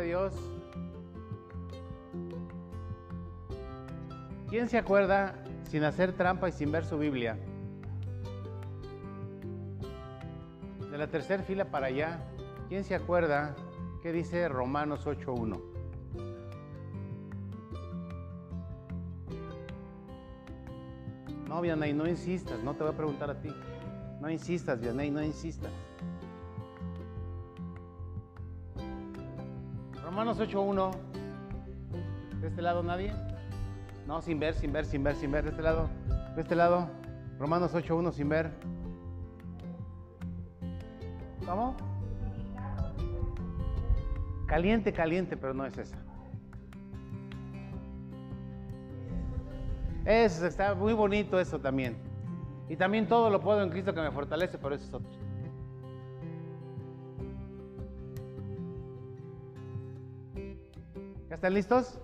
Dios. ¿Quién se acuerda sin hacer trampa y sin ver su Biblia? De la tercera fila para allá, ¿quién se acuerda qué dice Romanos 8.1? No, Vianey, no insistas, no te voy a preguntar a ti. No insistas, Vianey, no insistas. Romanos 8.1. ¿De este lado nadie? No, sin ver, sin ver, sin ver, sin ver. De este lado. De este lado. Romanos 8.1 sin ver. ¿Cómo? Caliente, caliente, pero no es esa. Eso está muy bonito eso también. Y también todo lo puedo en Cristo que me fortalece, pero eso es otro. Están listos?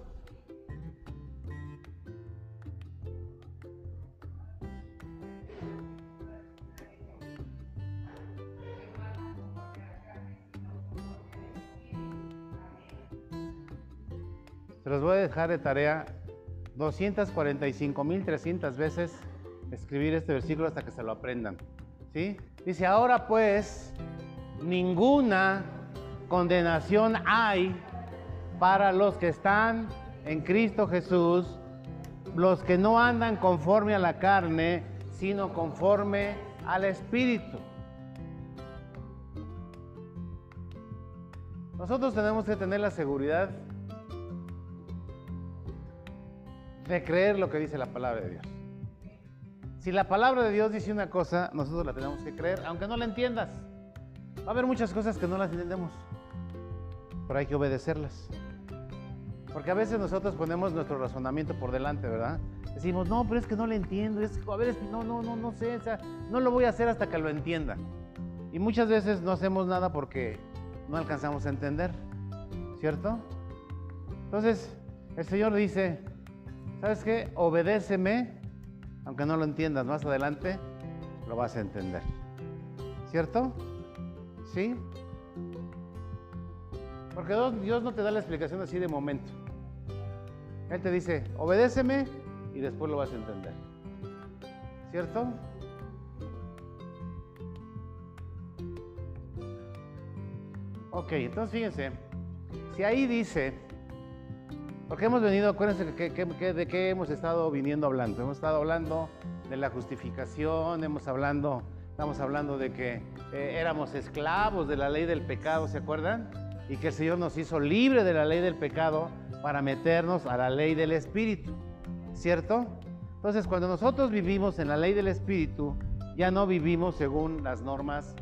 Se los voy a dejar de tarea 245.300 veces escribir este versículo hasta que se lo aprendan. ¿Sí? Dice, ahora pues, ninguna condenación hay para los que están en Cristo Jesús, los que no andan conforme a la carne, sino conforme al Espíritu. Nosotros tenemos que tener la seguridad de creer lo que dice la palabra de Dios. Si la palabra de Dios dice una cosa, nosotros la tenemos que creer, aunque no la entiendas. Va a haber muchas cosas que no las entendemos, pero hay que obedecerlas. Porque a veces nosotros ponemos nuestro razonamiento por delante, ¿verdad? Decimos, no, pero es que no lo entiendo, es, a ver, no, no, no, no sé, o sea, no lo voy a hacer hasta que lo entienda. Y muchas veces no hacemos nada porque no alcanzamos a entender, ¿cierto? Entonces, el Señor dice, ¿sabes qué? Obedéceme, aunque no lo entiendas más adelante, lo vas a entender. ¿Cierto? ¿Sí? Porque Dios no te da la explicación así de momento. Él te dice, obedéceme y después lo vas a entender. ¿Cierto? Ok, entonces fíjense, si ahí dice, porque hemos venido, acuérdense de qué hemos estado viniendo hablando. Hemos estado hablando de la justificación, hemos hablando, estamos hablando de que eh, éramos esclavos de la ley del pecado, ¿se acuerdan? Y que el Señor nos hizo libre de la ley del pecado para meternos a la ley del Espíritu, ¿cierto? Entonces, cuando nosotros vivimos en la ley del Espíritu, ya no vivimos según las normas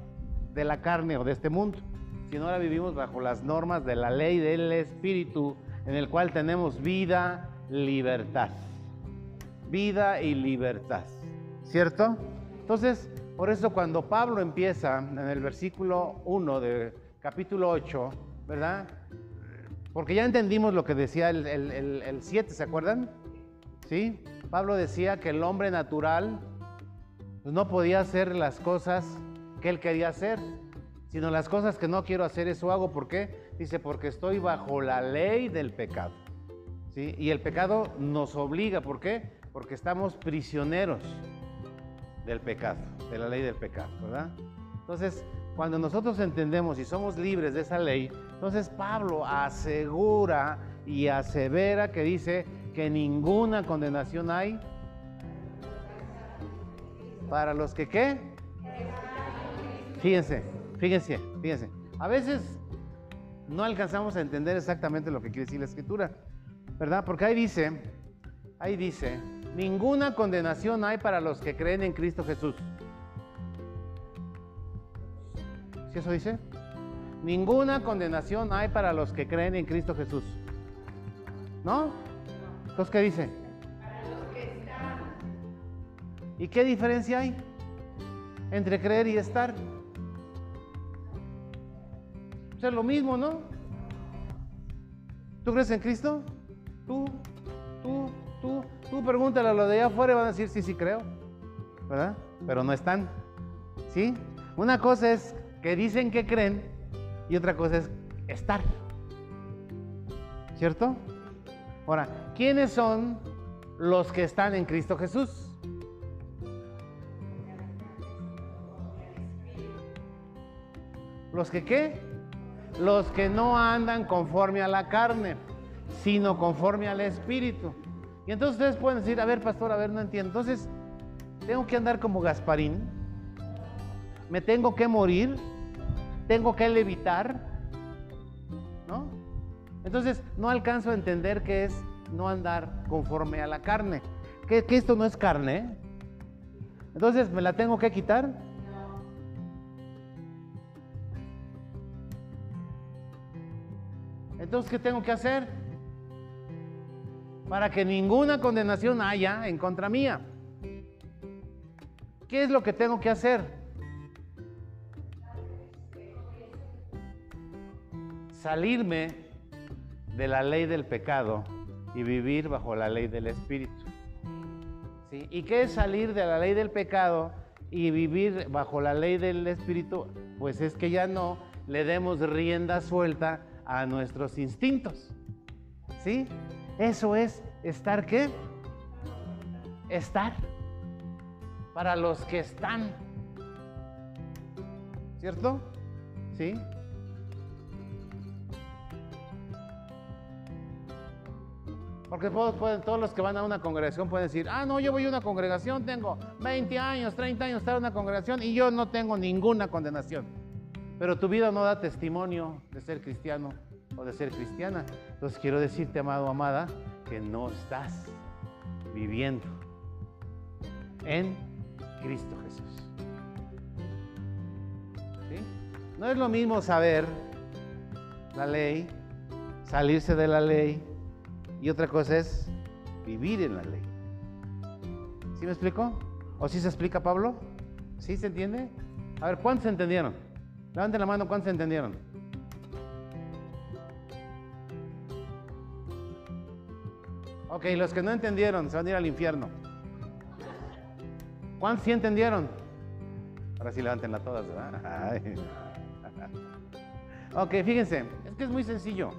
de la carne o de este mundo, sino ahora vivimos bajo las normas de la ley del Espíritu, en el cual tenemos vida, libertad. Vida y libertad, ¿cierto? Entonces, por eso cuando Pablo empieza en el versículo 1 de capítulo 8, ¿verdad? Porque ya entendimos lo que decía el, 7, ¿se acuerdan? ¿Sí? Pablo decía que el hombre natural no podía hacer las cosas que él quería hacer, sino las cosas que no quiero hacer, eso hago. ¿Por qué? Dice, porque estoy bajo la ley del pecado. ¿Sí? Y el pecado nos obliga, ¿por qué? Porque estamos prisioneros del pecado, de la ley del pecado, ¿verdad? Entonces, cuando nosotros entendemos y somos libres de esa ley, entonces Pablo asegura y asevera que dice que ninguna condenación hay para los que qué. Fíjense, fíjense, fíjense. A veces no alcanzamos a entender exactamente lo que quiere decir la escritura, ¿verdad? Porque ahí dice, ahí dice, ninguna condenación hay para los que creen en Cristo Jesús. ¿Sí eso dice? Ninguna condenación hay para los que creen en Cristo Jesús. ¿No? Entonces, ¿qué dice? Para los que están. ¿Y qué diferencia hay entre creer y estar? O sea, lo mismo, ¿no? ¿Tú crees en Cristo? Tú, tú, tú, tú pregúntale a los de allá afuera y van a decir, sí, sí creo, ¿verdad? Pero no están, ¿sí? Una cosa es que dicen que creen y otra cosa es estar. ¿Cierto? Ahora, ¿quiénes son los que están en Cristo Jesús? ¿Los que qué? Los que no andan conforme a la carne, sino conforme al Espíritu. Y entonces ustedes pueden decir, a ver, pastor, a ver, no entiendo. Entonces, tengo que andar como Gasparín, me tengo que morir, tengo que levitar, ¿no? Entonces, no alcanzo a entender qué es no andar conforme a la carne. Que, esto no es carne. Entonces, ¿me la tengo que quitar? Entonces, ¿qué tengo que hacer? Para que ninguna condenación haya en contra mía. ¿Qué es lo que tengo que hacer? Salirme de la ley del pecado y vivir bajo la ley del Espíritu. ¿Sí? ¿Y qué es salir de la ley del pecado y vivir bajo la ley del Espíritu? Pues es que ya no le demos rienda suelta a nuestros instintos. ¿Sí? Eso es estar qué? Estar. Para los que están. ¿Cierto? ¿Sí? Porque todos los que van a una congregación pueden decir, ah, no, yo voy a una congregación, tengo 20 años, 30 años estar en una congregación y yo no tengo ninguna condenación. Pero tu vida no da testimonio de ser cristiano o de ser cristiana. Entonces quiero decirte, amado, amada, que no estás viviendo en Cristo Jesús. No es lo mismo saber la ley, salirse de la ley, y otra cosa es vivir en la ley. ¿Sí me explico? ¿O sí se explica, Pablo? ¿Sí se entiende? A ver, ¿cuántos entendieron? Levanten la mano, ¿cuántos entendieron? Ok, los que no entendieron se van a ir al infierno. ¿Cuántos sí entendieron? Ahora sí levántenla todas, ¿verdad? ok, fíjense, es que es muy sencillo.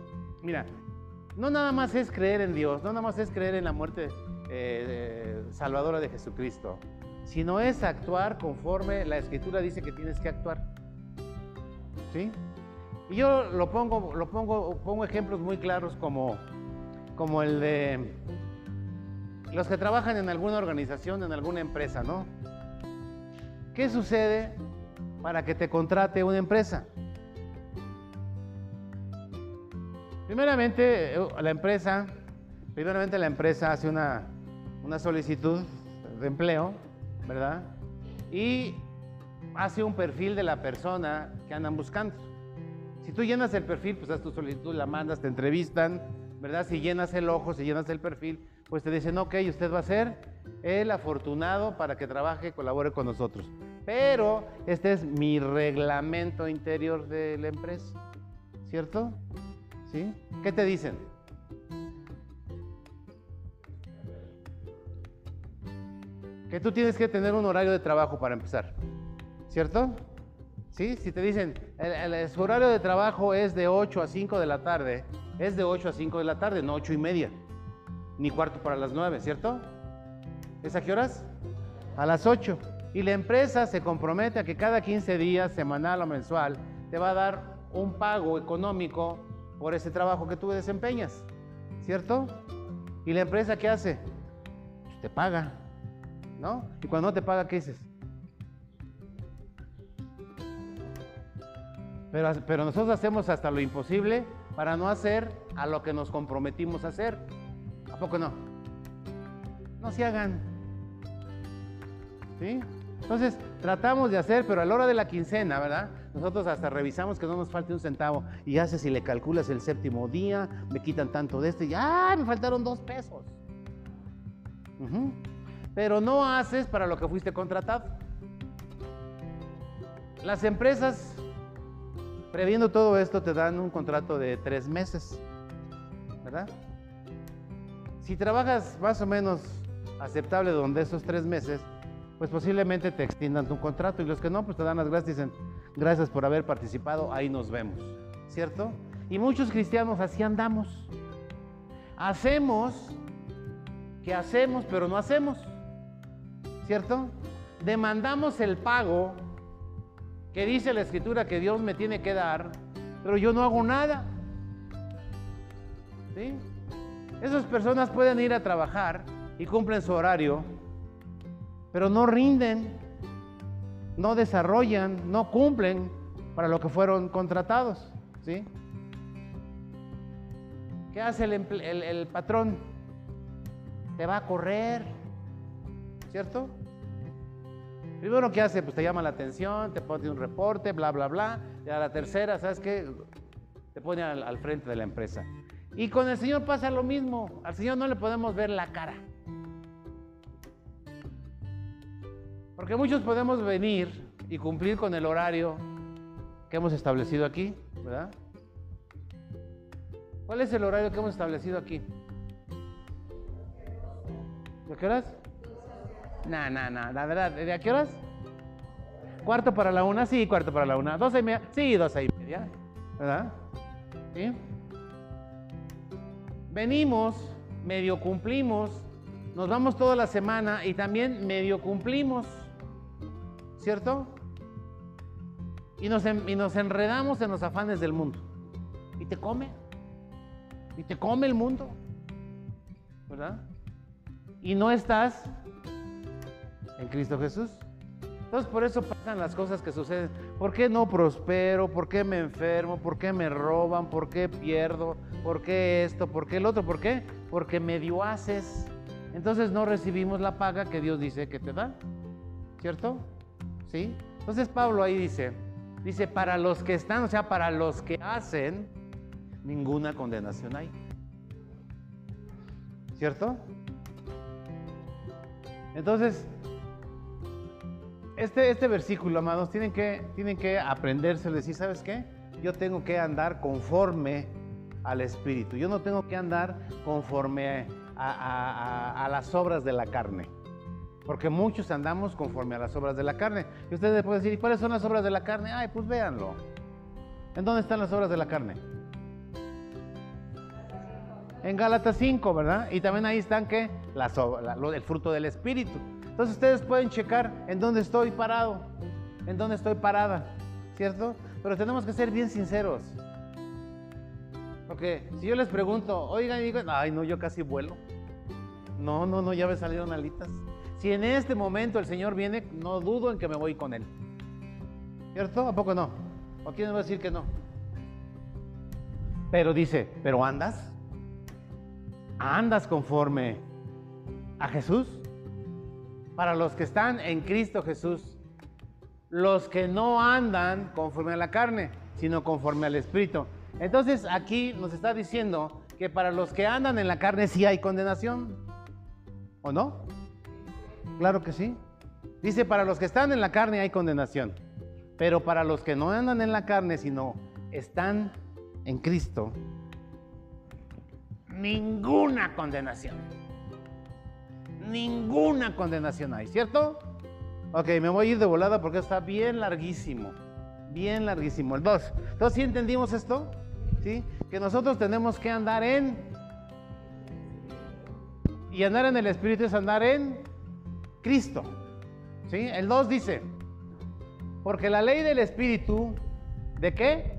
Mira, no nada más es creer en Dios, no nada más es creer en la muerte eh, salvadora de Jesucristo, sino es actuar conforme la Escritura dice que tienes que actuar. ¿Sí? Y yo lo pongo, lo pongo, pongo ejemplos muy claros como, como el de los que trabajan en alguna organización, en alguna empresa, ¿no? ¿Qué sucede para que te contrate una empresa? Primeramente, eh, la empresa, primeramente la empresa hace una, solicitud de empleo, ¿verdad? Y hace un perfil de la persona que andan buscando. Si tú llenas el perfil, pues haz tu solicitud, la mandas, te entrevistan, ¿verdad? Si llenas el ojo, si llenas el perfil, pues te dicen, ok, usted va a ser el afortunado para que trabaje, colabore con nosotros. Pero este es mi reglamento interior de la empresa, ¿cierto? ¿Sí? ¿Qué te dicen? Que tú tienes que tener un horario de trabajo para empezar, ¿cierto? ¿Sí? Si te dicen, el, su horario de trabajo es de 8 a 5 de la tarde, es de 8 a 5 de la tarde, no 8 y media, ni cuarto para las 9, ¿cierto? ¿Es a qué horas? A las 8. Y la empresa se compromete a que cada 15 días, semanal o mensual, te va a dar un pago económico por ese trabajo que tú desempeñas, ¿cierto? ¿Y la empresa qué hace? Pues te paga, ¿no? Y cuando no te paga, ¿qué dices? Pero, pero nosotros hacemos hasta lo imposible para no hacer a lo que nos comprometimos a hacer. ¿A poco no? No se hagan. ¿Sí? Entonces, tratamos de hacer, pero a la hora de la quincena, ¿verdad? Nosotros hasta revisamos que no nos falte un centavo y haces si le calculas el séptimo día, me quitan tanto de este y ¡ah! Me faltaron dos pesos. Pero no haces para lo que fuiste contratado. Las empresas, previendo todo esto, te dan un contrato de tres meses, ¿verdad? Si trabajas más o menos aceptable donde esos tres meses, pues posiblemente te extiendan tu contrato y los que no, pues te dan las gracias y dicen, gracias por haber participado, ahí nos vemos, ¿cierto? Y muchos cristianos así andamos, hacemos que hacemos, pero no hacemos. ¿Cierto? Demandamos el pago que dice la escritura que Dios me tiene que dar, pero yo no hago nada. ¿Sí? Esas personas pueden ir a trabajar y cumplen su horario, pero no rinden, no desarrollan, no cumplen para lo que fueron contratados. ¿sí? ¿Qué hace el, el patrón? Te va a correr, ¿cierto? Primero, ¿qué hace? Pues te llama la atención, te pone un reporte, bla, bla, bla. Y a la tercera, ¿sabes qué? Te pone al, frente de la empresa. Y con el Señor pasa lo mismo. Al Señor no le podemos ver la cara. Porque muchos podemos venir y cumplir con el horario que hemos establecido aquí, ¿verdad? ¿Cuál es el horario que hemos establecido aquí? ¿De qué horas? No, no, no, la verdad, ¿de a qué horas? Cuarto para la una, sí, cuarto para la una. Doce y media, sí, doce y media, ¿verdad? ¿Sí? Venimos, medio cumplimos, nos vamos toda la semana y también medio cumplimos, ¿cierto? Y nos, y nos enredamos en los afanes del mundo. Y te come. Y te come el mundo. ¿Verdad? Y no estás en Cristo Jesús. Entonces por eso pasan las cosas que suceden. ¿Por qué no prospero? ¿Por qué me enfermo? ¿Por qué me roban? ¿Por qué pierdo? ¿Por qué esto? ¿Por qué el otro? ¿Por qué? Porque medio haces. Entonces no recibimos la paga que Dios dice que te da. ¿Cierto? ¿Sí? Entonces Pablo ahí dice, dice, para los que están, o sea, para los que hacen, ninguna condenación hay. ¿Cierto? Entonces, este, este versículo, amados, tienen que, tienen que aprenderse, decir, ¿sabes qué? Yo tengo que andar conforme al Espíritu. Yo no tengo que andar conforme a, las obras de la carne. Porque muchos andamos conforme a las obras de la carne. Y ustedes pueden decir, ¿y cuáles son las obras de la carne? Ay, pues véanlo. ¿En dónde están las obras de la carne? En Gálatas 5, ¿verdad? Y también ahí están que el fruto del Espíritu. Entonces ustedes pueden checar en dónde estoy parado, en dónde estoy parada, ¿cierto? Pero tenemos que ser bien sinceros. Porque si yo les pregunto, oigan, y digo, ay, no, yo casi vuelo. No, no, no, ya me salieron alitas. Si en este momento el Señor viene, no dudo en que me voy con Él. ¿Cierto? ¿A poco no? ¿O quién va a decir que no? Pero dice, ¿pero andas? ¿Andas conforme a Jesús? para los que están en Cristo Jesús, los que no andan conforme a la carne, sino conforme al Espíritu. Entonces aquí nos está diciendo que para los que andan en la carne sí hay condenación, ¿o no? Claro que sí. Dice, para los que están en la carne hay condenación, pero para los que no andan en la carne, sino están en Cristo, ninguna condenación ninguna condenación hay, ¿cierto? Ok, me voy a ir de volada porque está bien larguísimo, bien larguísimo. El 2. Entonces, ¿sí entendimos esto? ¿Sí? Que nosotros tenemos que andar en... Y andar en el Espíritu es andar en Cristo. ¿Sí? El 2 dice, porque la ley del Espíritu, ¿de qué?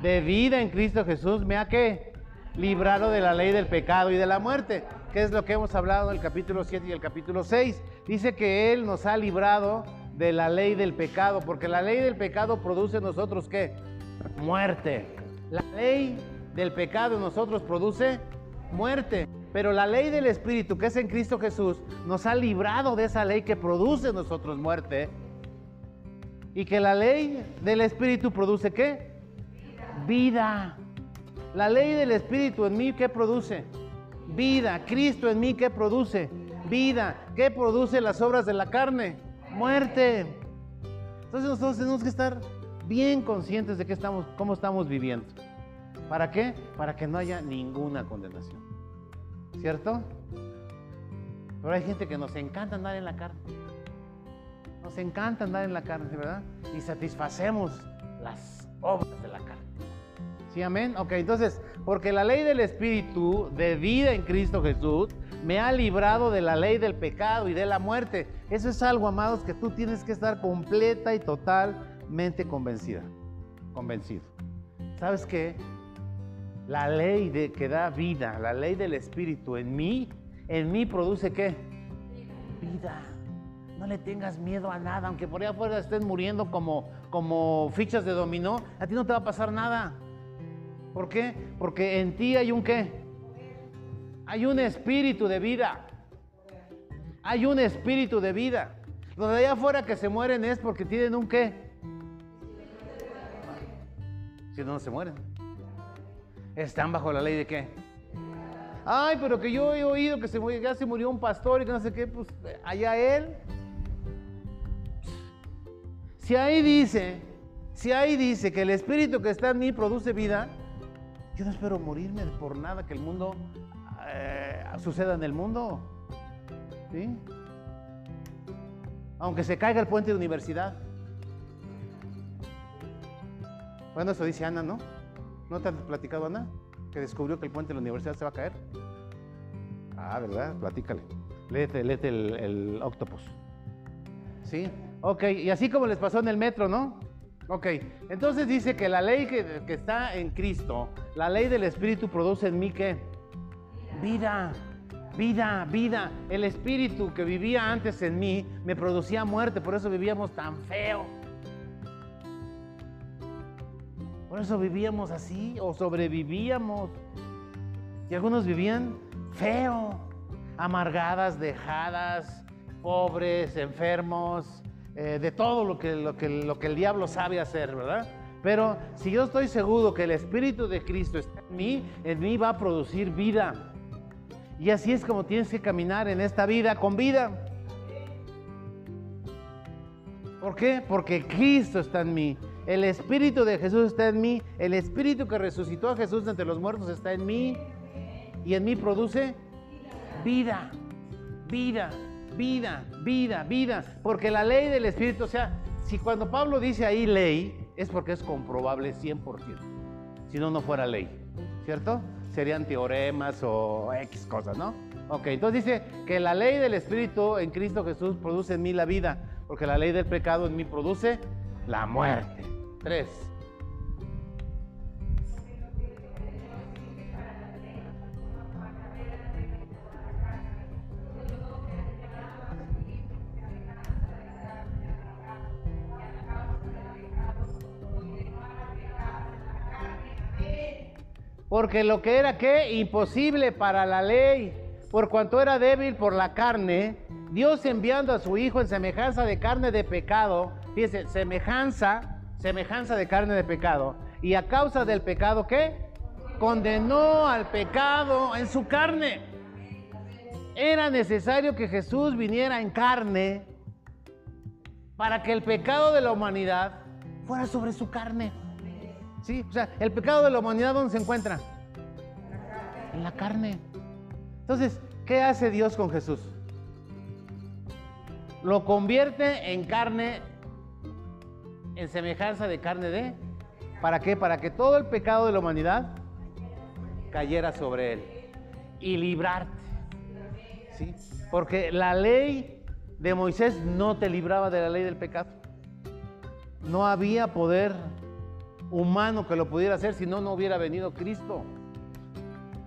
De vida en Cristo Jesús me ha que librado de la ley del pecado y de la muerte que es lo que hemos hablado en el capítulo 7 y el capítulo 6. Dice que Él nos ha librado de la ley del pecado, porque la ley del pecado produce en nosotros qué? Muerte. La ley del pecado en nosotros produce muerte. Pero la ley del Espíritu, que es en Cristo Jesús, nos ha librado de esa ley que produce en nosotros muerte. Y que la ley del Espíritu produce qué? Vida. La ley del Espíritu en mí, ¿qué produce? Vida. Cristo en mí, ¿qué produce? Vida. ¿Qué produce las obras de la carne? Muerte. Entonces nosotros tenemos que estar bien conscientes de que estamos, cómo estamos viviendo. ¿Para qué? Para que no haya ninguna condenación. ¿Cierto? Pero hay gente que nos encanta andar en la carne. Nos encanta andar en la carne, ¿verdad? Y satisfacemos las obras de la carne. ¿Sí, amén? Ok, entonces, porque la ley del Espíritu de vida en Cristo Jesús me ha librado de la ley del pecado y de la muerte. Eso es algo, amados, que tú tienes que estar completa y totalmente convencida, convencido. ¿Sabes qué? La ley de, que da vida, la ley del Espíritu en mí, en mí produce qué? Vida. No le tengas miedo a nada, aunque por allá afuera estés muriendo como, como fichas de dominó, a ti no te va a pasar nada. ¿Por qué? Porque en ti hay un qué? Hay un espíritu de vida. Hay un espíritu de vida. Los de allá afuera que se mueren es porque tienen un qué. Si no, no se mueren. Están bajo la ley de qué. Ay, pero que yo he oído que se murió, ya se murió un pastor y que no sé qué, pues allá él. Si ahí dice, si ahí dice que el espíritu que está en mí produce vida, yo no espero morirme por nada que el mundo eh, suceda en el mundo. ¿Sí? Aunque se caiga el puente de universidad. Bueno, eso dice Ana, ¿no? ¿No te has platicado Ana? Que descubrió que el puente de la universidad se va a caer. Ah, ¿verdad? Platícale. Léete, léete el, el octopus. ¿Sí? Ok, y así como les pasó en el metro, ¿no? Ok, entonces dice que la ley que, está en Cristo, la ley del Espíritu produce en mí qué? Vida, vida, vida. El Espíritu que vivía antes en mí me producía muerte, por eso vivíamos tan feo. Por eso vivíamos así o sobrevivíamos. Y algunos vivían feo, amargadas, dejadas, pobres, enfermos, eh, de todo lo que, lo, que, lo que el diablo sabe hacer, ¿verdad? Pero si yo estoy seguro que el Espíritu de Cristo está en mí, en mí va a producir vida. Y así es como tienes que caminar en esta vida con vida. ¿Por qué? Porque Cristo está en mí. El Espíritu de Jesús está en mí. El Espíritu que resucitó a Jesús entre los muertos está en mí. Y en mí produce vida. Vida vida, vida, vida, porque la ley del Espíritu, o sea, si cuando Pablo dice ahí ley, es porque es comprobable 100%, si no, no fuera ley, ¿cierto? Serían teoremas o X cosas, ¿no? Ok, entonces dice que la ley del Espíritu en Cristo Jesús produce en mí la vida, porque la ley del pecado en mí produce la muerte. Tres. Porque lo que era que imposible para la ley, por cuanto era débil por la carne, Dios enviando a su Hijo en semejanza de carne de pecado, fíjense, semejanza, semejanza de carne de pecado, y a causa del pecado, ¿qué? Condenó al pecado en su carne. Era necesario que Jesús viniera en carne para que el pecado de la humanidad fuera sobre su carne. ¿Sí? O sea, el pecado de la humanidad, ¿dónde se encuentra? En la carne. Entonces, ¿qué hace Dios con Jesús? Lo convierte en carne, en semejanza de carne de... ¿Para qué? Para que todo el pecado de la humanidad cayera sobre él y librarte. ¿Sí? Porque la ley de Moisés no te libraba de la ley del pecado. No había poder humano que lo pudiera hacer si no, no hubiera venido Cristo.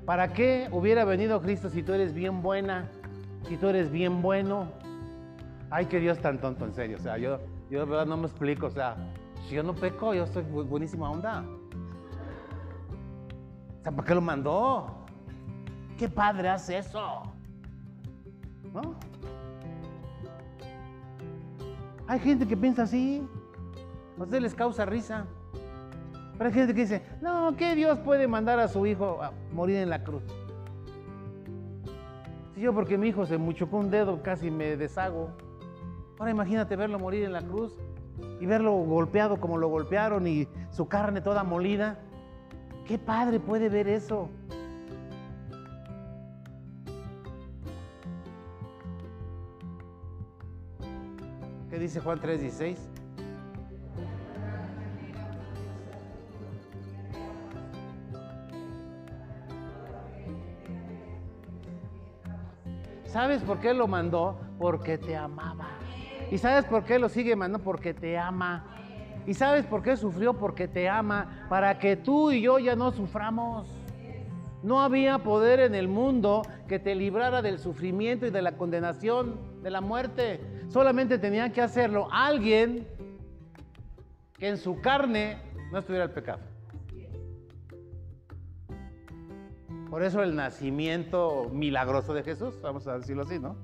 ¿Para qué hubiera venido Cristo si tú eres bien buena, si tú eres bien bueno? Ay, que Dios tan tonto, en serio. O sea, yo, yo de verdad no me explico. O sea, si yo no peco, yo estoy buenísima onda. O sea, ¿para qué lo mandó? ¿Qué padre hace eso? ¿No? Hay gente que piensa así. A ustedes les causa risa. Pero hay gente que dice, no, ¿qué Dios puede mandar a su hijo a morir en la cruz? Si yo porque mi hijo se muchocó un dedo casi me deshago. Ahora imagínate verlo morir en la cruz y verlo golpeado como lo golpearon y su carne toda molida. ¿Qué padre puede ver eso? ¿Qué dice Juan 3:16? ¿Sabes por qué lo mandó? Porque te amaba. ¿Y sabes por qué lo sigue mandando? Porque te ama. ¿Y sabes por qué sufrió? Porque te ama. Para que tú y yo ya no suframos. No había poder en el mundo que te librara del sufrimiento y de la condenación, de la muerte. Solamente tenía que hacerlo alguien que en su carne no estuviera el pecado. Por eso el nacimiento milagroso de Jesús, vamos a decirlo así, ¿no?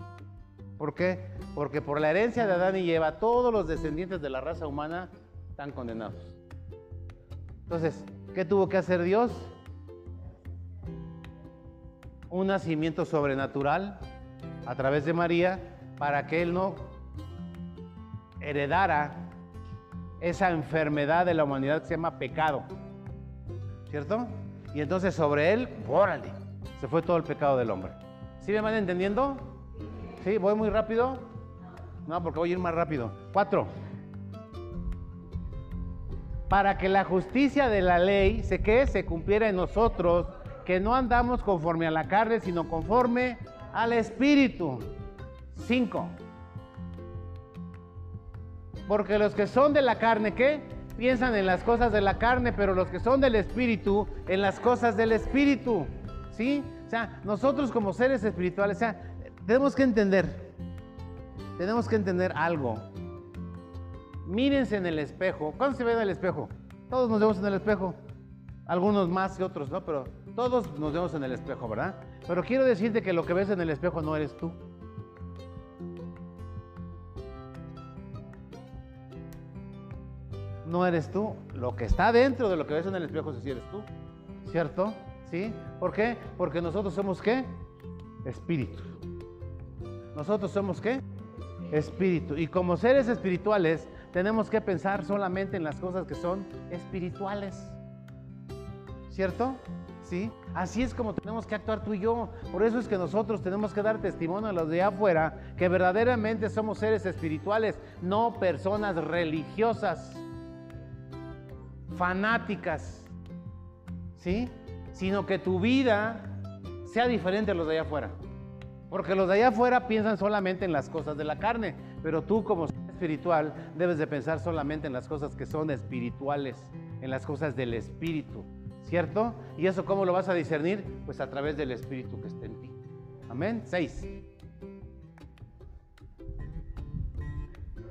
¿Por qué? Porque por la herencia de Adán y Eva, todos los descendientes de la raza humana están condenados. Entonces, ¿qué tuvo que hacer Dios? Un nacimiento sobrenatural a través de María para que Él no heredara esa enfermedad de la humanidad que se llama pecado. ¿Cierto? Y entonces sobre él, órale, se fue todo el pecado del hombre. ¿Sí me van entendiendo? ¿Sí? ¿Voy muy rápido? No, porque voy a ir más rápido. Cuatro. Para que la justicia de la ley se que se cumpliera en nosotros, que no andamos conforme a la carne, sino conforme al Espíritu. Cinco. Porque los que son de la carne, ¿qué? piensan en las cosas de la carne, pero los que son del Espíritu, en las cosas del Espíritu. ¿Sí? O sea, nosotros como seres espirituales, o sea, tenemos que entender, tenemos que entender algo. Mírense en el espejo. ¿Cuándo se ven en el espejo? Todos nos vemos en el espejo. Algunos más que otros, ¿no? Pero todos nos vemos en el espejo, ¿verdad? Pero quiero decirte que lo que ves en el espejo no eres tú. no eres tú. Lo que está dentro de lo que ves en el espejo, si eres tú. ¿Cierto? ¿Sí? ¿Por qué? Porque nosotros somos qué? Espíritu. Nosotros somos qué? Espíritu. Y como seres espirituales, tenemos que pensar solamente en las cosas que son espirituales. ¿Cierto? ¿Sí? Así es como tenemos que actuar tú y yo. Por eso es que nosotros tenemos que dar testimonio a los de afuera que verdaderamente somos seres espirituales, no personas religiosas fanáticas, ¿sí? Sino que tu vida sea diferente a los de allá afuera. Porque los de allá afuera piensan solamente en las cosas de la carne, pero tú como espiritual debes de pensar solamente en las cosas que son espirituales, en las cosas del espíritu, ¿cierto? ¿Y eso cómo lo vas a discernir? Pues a través del espíritu que está en ti. Amén. Seis.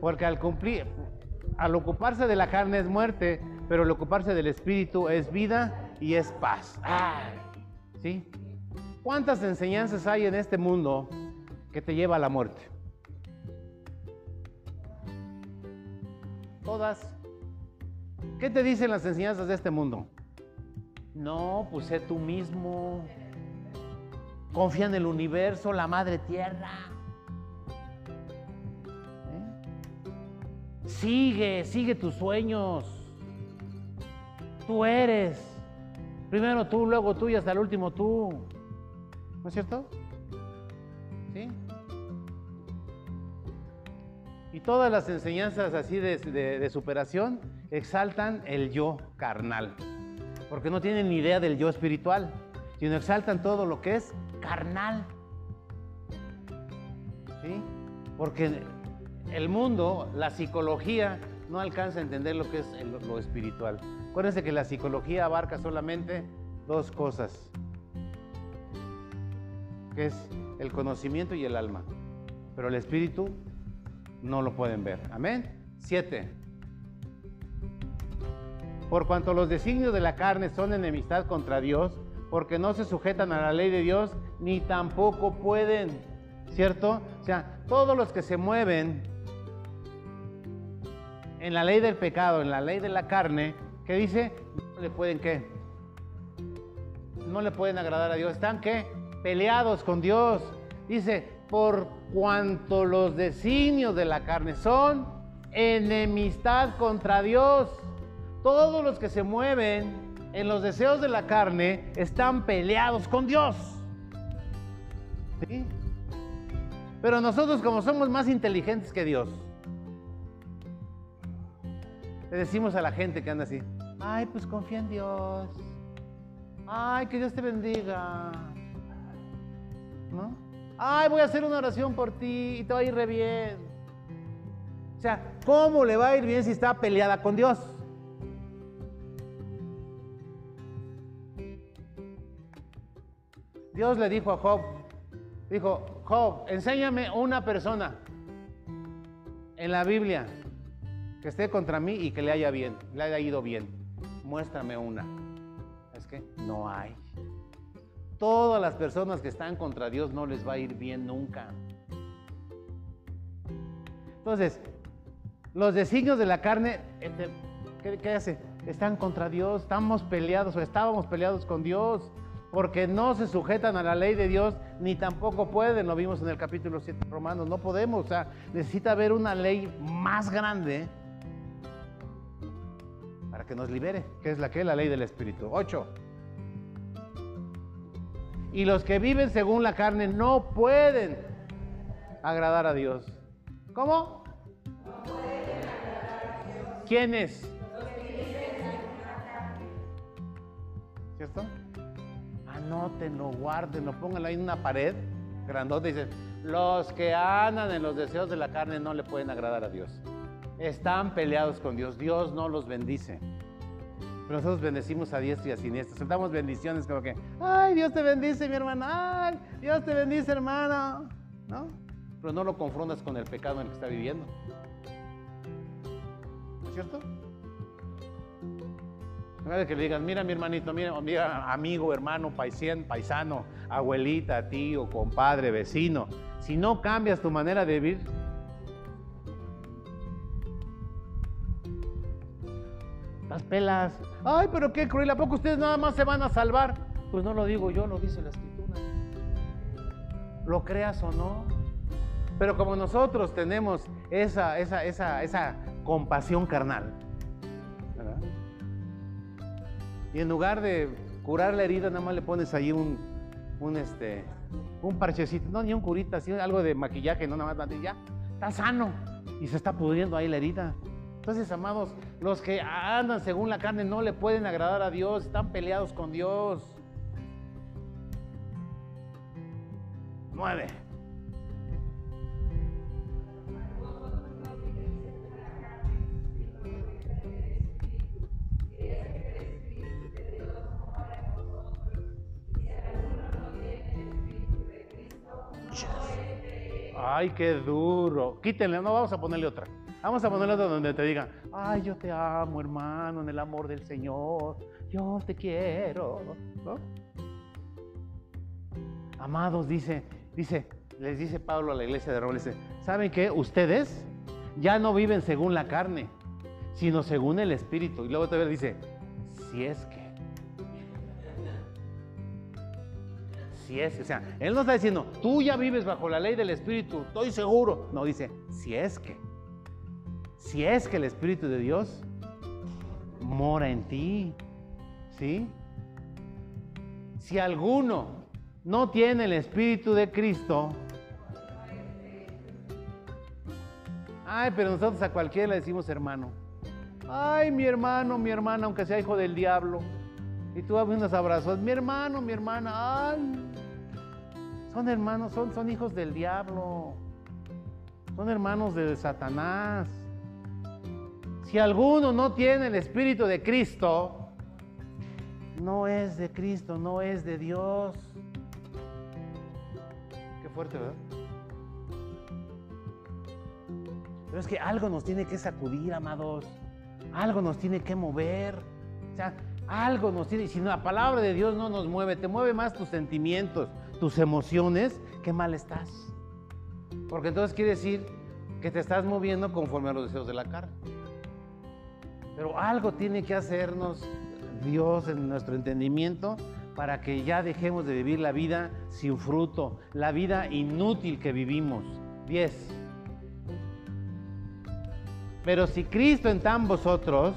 Porque al cumplir, al ocuparse de la carne es muerte, pero el ocuparse del Espíritu es vida y es paz. ¿Sí? ¿Cuántas enseñanzas hay en este mundo que te lleva a la muerte? Todas. ¿Qué te dicen las enseñanzas de este mundo? No, pues sé tú mismo. Confía en el universo, la madre tierra. ¿Eh? Sigue, sigue tus sueños tú eres. Primero tú, luego tú y hasta el último tú. ¿No es cierto? ¿Sí? Y todas las enseñanzas así de, superación exaltan el yo carnal, porque no tienen ni idea del yo espiritual, sino exaltan todo lo que es carnal. ¿Sí? Porque el mundo, la psicología, no alcanza a entender lo que es lo espiritual. Acuérdense que la psicología abarca solamente dos cosas, que es el conocimiento y el alma, pero el espíritu no lo pueden ver. Amén. Siete. Por cuanto los designios de la carne son enemistad contra Dios, porque no se sujetan a la ley de Dios, ni tampoco pueden, ¿cierto? O sea, todos los que se mueven en la ley del pecado, en la ley de la carne, ¿Qué dice? No le pueden qué? No le pueden agradar a Dios. Están qué? Peleados con Dios. Dice, por cuanto los designios de la carne son enemistad contra Dios. Todos los que se mueven en los deseos de la carne están peleados con Dios. ¿Sí? Pero nosotros como somos más inteligentes que Dios, le decimos a la gente que anda así, ay, pues confía en Dios. Ay, que Dios te bendiga. ¿No? ay, voy a hacer una oración por ti y te va a ir re bien. O sea, ¿cómo le va a ir bien si está peleada con Dios? Dios le dijo a Job, dijo, Job, enséñame una persona en la Biblia que esté contra mí y que le haya bien, le haya ido bien. Muéstrame una. Es que no hay. Todas las personas que están contra Dios no les va a ir bien nunca. Entonces, los designios de la carne, este, ¿qué, ¿qué, hace? Están contra Dios, estamos peleados o estábamos peleados con Dios porque no se sujetan a la ley de Dios, ni tampoco pueden, lo vimos en el capítulo 7 de Romanos, no podemos, o sea, necesita haber una ley más grande para que nos libere, que es la la ley del Espíritu. 8. Y los que viven según la carne no pueden agradar a Dios. ¿Cómo? No pueden agradar a Dios. ¿Quiénes? ¿Cierto? anótenlo, guárdenlo, pónganlo ahí en una pared grandota y dicen, los que andan en los deseos de la carne no le pueden agradar a Dios. Están peleados con Dios, Dios no los bendice. Pero nosotros bendecimos a diestra y a siniestra, soltamos bendiciones como que, ay, Dios te bendice mi hermano, ay, Dios te bendice hermano, ¿no? Pero no lo confrontas con el pecado en el que está viviendo. ¿No es cierto? de que le digan, mira mi hermanito, mira, mira amigo, hermano, paisien, paisano, abuelita, tío, compadre, vecino. Si no cambias tu manera de vivir, las pelas. Ay, pero qué cruel, ¿a poco ustedes nada más se van a salvar? Pues no lo digo yo, lo dice la escritura. Lo creas o no. Pero como nosotros tenemos esa, esa, esa, esa compasión carnal, y en lugar de curar la herida, nada más le pones ahí un, un, este, un parchecito, no, ni un curita, así algo de maquillaje, no nada más, ya, está sano y se está pudriendo ahí la herida. Entonces, amados, los que andan según la carne no le pueden agradar a Dios, están peleados con Dios. Nueve. Ay, qué duro. Quítenle, no vamos a ponerle otra. Vamos a ponerle otra donde te digan, ay, yo te amo, hermano, en el amor del Señor. Yo te quiero. Amados, dice, dice, les dice Pablo a la iglesia de Roma, dice, ¿saben qué? Ustedes ya no viven según la carne, sino según el Espíritu. Y luego te dice, si es que si es, o sea, Él no está diciendo, tú ya vives bajo la ley del Espíritu, estoy seguro. No, dice, si es que, si es que el Espíritu de Dios mora en ti, ¿sí? Si alguno no tiene el Espíritu de Cristo, ay, pero nosotros a cualquiera le decimos hermano. Ay, mi hermano, mi hermana, aunque sea hijo del diablo. Y tú unos abrazos, mi hermano, mi hermana, ay, son hermanos, son, son hijos del diablo. Son hermanos de Satanás. Si alguno no tiene el Espíritu de Cristo, no es de Cristo, no es de Dios. Qué fuerte, ¿verdad? Pero es que algo nos tiene que sacudir, amados. Algo nos tiene que mover. O sea, algo nos tiene. Si la palabra de Dios no nos mueve, te mueve más tus sentimientos, tus emociones, qué mal estás. Porque entonces quiere decir que te estás moviendo conforme a los deseos de la carne. Pero algo tiene que hacernos Dios en nuestro entendimiento para que ya dejemos de vivir la vida sin fruto, la vida inútil que vivimos. 10. Pero si Cristo en tan vosotros,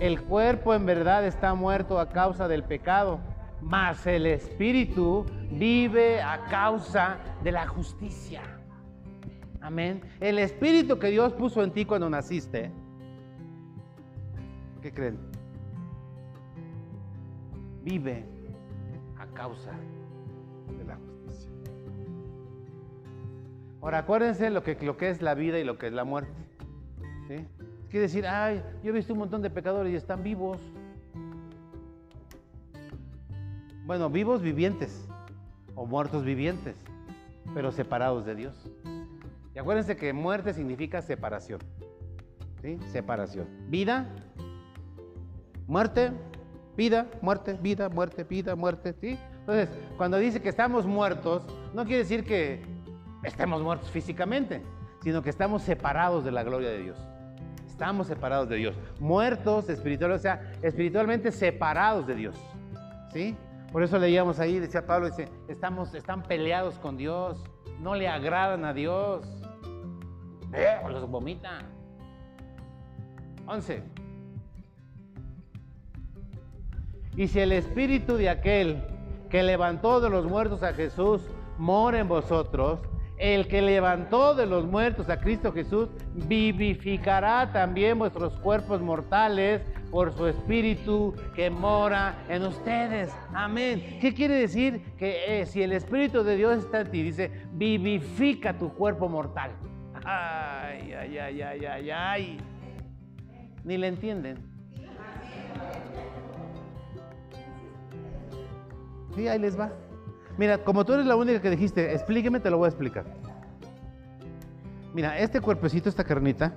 el cuerpo en verdad está muerto a causa del pecado mas el Espíritu vive a causa de la justicia. Amén. El Espíritu que Dios puso en ti cuando naciste, ¿qué creen? Vive a causa de la justicia. Ahora, acuérdense lo que, lo que es la vida y lo que es la muerte. ¿sí? Quiere decir, ay, yo he visto un montón de pecadores y están vivos. Bueno, vivos vivientes o muertos vivientes, pero separados de Dios. Y acuérdense que muerte significa separación. ¿Sí? Separación. Vida, muerte, vida, muerte, vida, muerte, vida, muerte. ¿sí? Entonces, cuando dice que estamos muertos, no quiere decir que estemos muertos físicamente, sino que estamos separados de la gloria de Dios. Estamos separados de Dios. Muertos espiritualmente, o sea, espiritualmente separados de Dios. ¿Sí? Por eso leíamos ahí, decía Pablo, dice, estamos, están peleados con Dios, no le agradan a Dios. Eh, los vomita. 11. Y si el espíritu de aquel que levantó de los muertos a Jesús mora en vosotros, el que levantó de los muertos a Cristo Jesús vivificará también vuestros cuerpos mortales por su espíritu que mora en ustedes. Amén. ¿Qué quiere decir? Que eh, si el espíritu de Dios está en ti, dice, vivifica tu cuerpo mortal. Ay, ay, ay, ay, ay, ay. Ni le entienden. Sí, ahí les va. Mira, como tú eres la única que dijiste, explíqueme, te lo voy a explicar. Mira, este cuerpecito, esta carnita,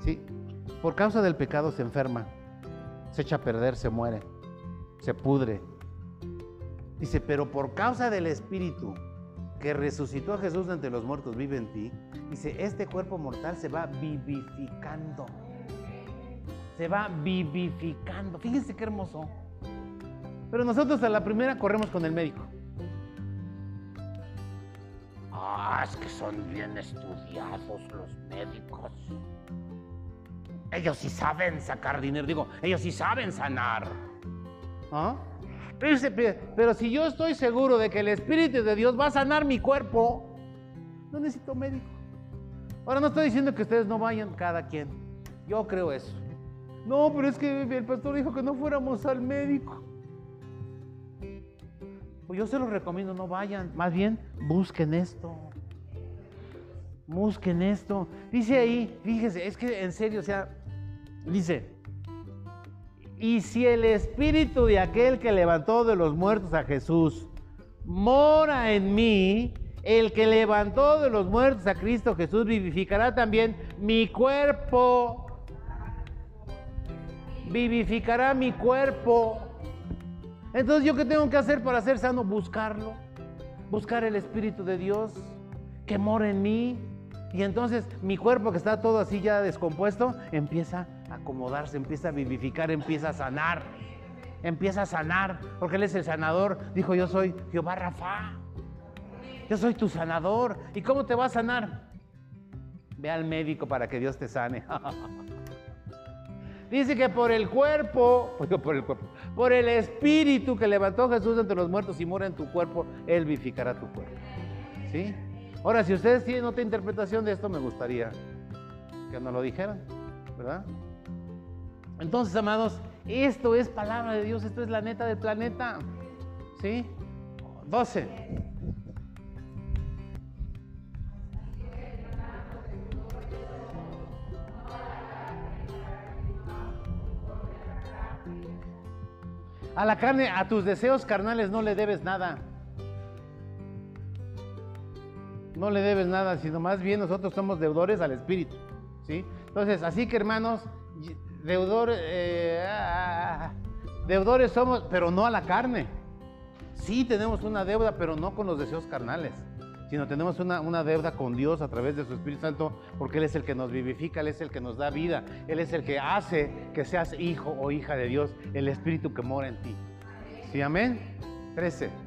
¿sí? por causa del pecado se enferma, se echa a perder, se muere, se pudre. Dice, pero por causa del Espíritu que resucitó a Jesús de entre los muertos, vive en ti. Dice, este cuerpo mortal se va vivificando. Se va vivificando. Fíjense qué hermoso. Pero nosotros a la primera corremos con el médico. Ah, es que son bien estudiados los médicos. Ellos sí saben sacar dinero, digo, ellos sí saben sanar. ¿Ah? Pero si yo estoy seguro de que el Espíritu de Dios va a sanar mi cuerpo, no necesito médico. Ahora no estoy diciendo que ustedes no vayan cada quien. Yo creo eso. No, pero es que el pastor dijo que no fuéramos al médico. Pues yo se los recomiendo, no vayan. Más bien, busquen esto. Busquen esto. Dice ahí, fíjese, es que en serio, o sea, dice, y si el espíritu de aquel que levantó de los muertos a Jesús mora en mí, el que levantó de los muertos a Cristo Jesús vivificará también mi cuerpo. Vivificará mi cuerpo entonces, ¿yo qué tengo que hacer para ser sano? Buscarlo, buscar el Espíritu de Dios que mora en mí. Y entonces mi cuerpo que está todo así ya descompuesto, empieza a acomodarse, empieza a vivificar, empieza a sanar. Empieza a sanar, porque Él es el sanador. Dijo, yo soy Jehová Rafa. Yo soy tu sanador. ¿Y cómo te va a sanar? Ve al médico para que Dios te sane. Dice que por el cuerpo, por el cuerpo, por el espíritu que levantó Jesús entre los muertos y mora en tu cuerpo, Él vivificará tu cuerpo. ¿Sí? Ahora, si ustedes tienen otra interpretación de esto, me gustaría que nos lo dijeran, ¿verdad? Entonces, amados, esto es palabra de Dios, esto es la neta del planeta. ¿Sí? 12. A la carne, a tus deseos carnales no le debes nada. No le debes nada, sino más bien nosotros somos deudores al Espíritu. ¿sí? Entonces, así que hermanos, deudores, eh, ah, deudores somos, pero no a la carne. Sí tenemos una deuda, pero no con los deseos carnales sino tenemos una, deuda con Dios a través de su Espíritu Santo, porque Él es el que nos vivifica, Él es el que nos da vida, Él es el que hace que seas hijo o hija de Dios, el Espíritu que mora en ti. ¿Sí, amén? 13.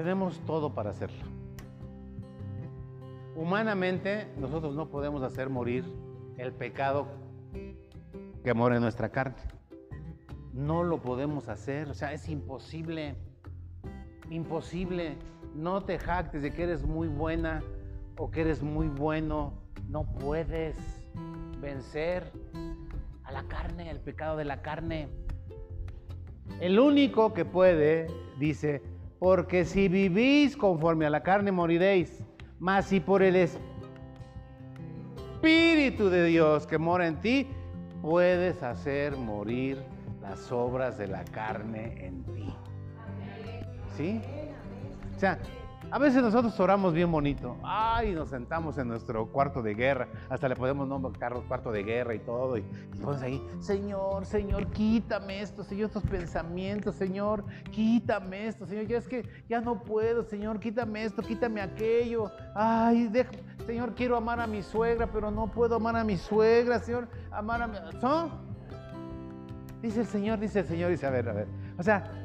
Tenemos todo para hacerlo. Humanamente nosotros no podemos hacer morir el pecado que mora en nuestra carne. No lo podemos hacer, o sea, es imposible, imposible. no te jactes de que eres muy buena o que eres muy bueno. No puedes vencer a la carne, el pecado de la carne. El único que puede, dice, porque si vivís conforme a la carne moriréis, mas si por el Espíritu de Dios que mora en ti, puedes hacer morir las obras de la carne en ti. ¿Sí? O sea, a veces nosotros oramos bien bonito. Ay, nos sentamos en nuestro cuarto de guerra. Hasta le podemos nombrar cuarto de guerra y todo. Y, y ahí, Señor, Señor, quítame esto, Señor, estos pensamientos, Señor, quítame esto, Señor. Ya es que ya no puedo, Señor, quítame esto, quítame aquello. Ay, Señor, quiero amar a mi suegra, pero no puedo amar a mi suegra, Señor. Amar a mi. ¿No? Dice el Señor, dice el Señor, dice, a ver, a ver. O sea,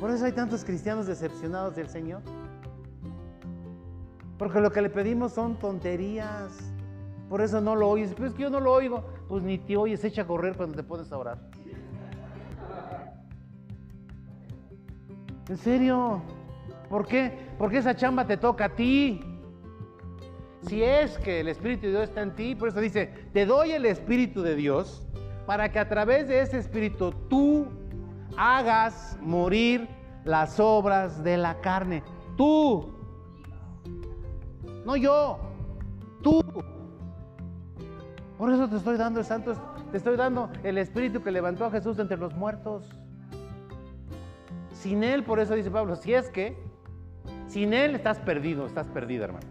por eso hay tantos cristianos decepcionados del Señor. Porque lo que le pedimos son tonterías. Por eso no lo oyes. Pero es que yo no lo oigo. Pues ni te oyes, echa a correr cuando te pones a orar. ¿En serio? ¿Por qué? Porque esa chamba te toca a ti. Si es que el Espíritu de Dios está en ti, por eso dice, te doy el Espíritu de Dios para que a través de ese Espíritu tú hagas morir las obras de la carne. Tú. No yo. Tú. Por eso te estoy dando el santo, te estoy dando el espíritu que levantó a Jesús entre los muertos. Sin él, por eso dice Pablo, si es que sin él estás perdido, estás perdido, hermano.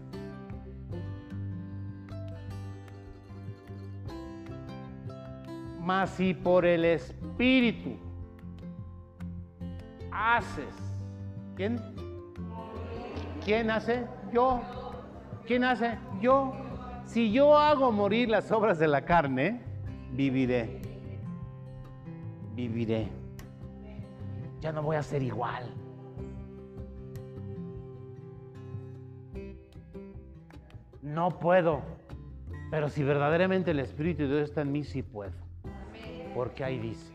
Mas si por el espíritu haces. ¿Quién? ¿Quién hace? Yo. ¿Quién hace? Yo. Si yo hago morir las obras de la carne, viviré. Viviré. Ya no voy a ser igual. No puedo. Pero si verdaderamente el Espíritu de Dios está en mí, sí puedo. Porque ahí dice.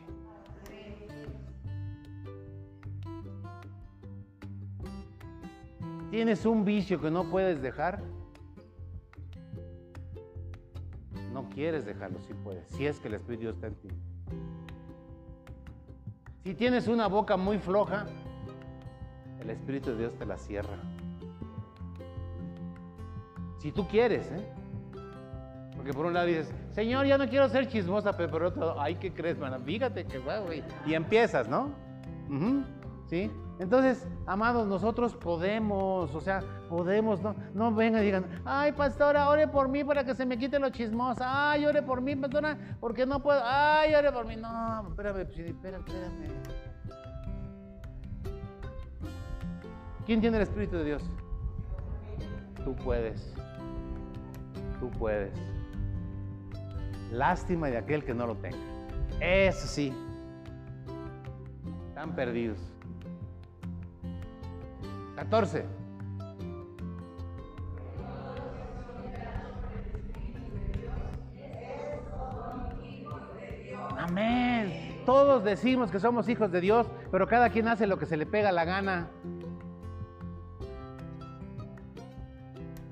¿Tienes un vicio que no puedes dejar? No quieres dejarlo, si puedes, si es que el Espíritu Dios está en ti. Si tienes una boca muy floja, el Espíritu de Dios te la cierra. Si tú quieres, ¿eh? Porque por un lado dices, Señor, ya no quiero ser chismosa, pero por otro lado, ay, ¿qué crees, man? Fíjate que güey. Y empiezas, ¿no? ¿Sí? Entonces, amados, nosotros podemos, o sea, podemos, no, no vengan y digan, ay, pastora, ore por mí para que se me quite lo chismosa, ay, ore por mí, pastora, porque no puedo, ay, ore por mí, no, espérame, espérame, espérame. ¿Quién tiene el Espíritu de Dios? Tú puedes, tú puedes. Lástima de aquel que no lo tenga. Eso sí, están perdidos. 14. Amén. Todos decimos que somos hijos de Dios, pero cada quien hace lo que se le pega la gana.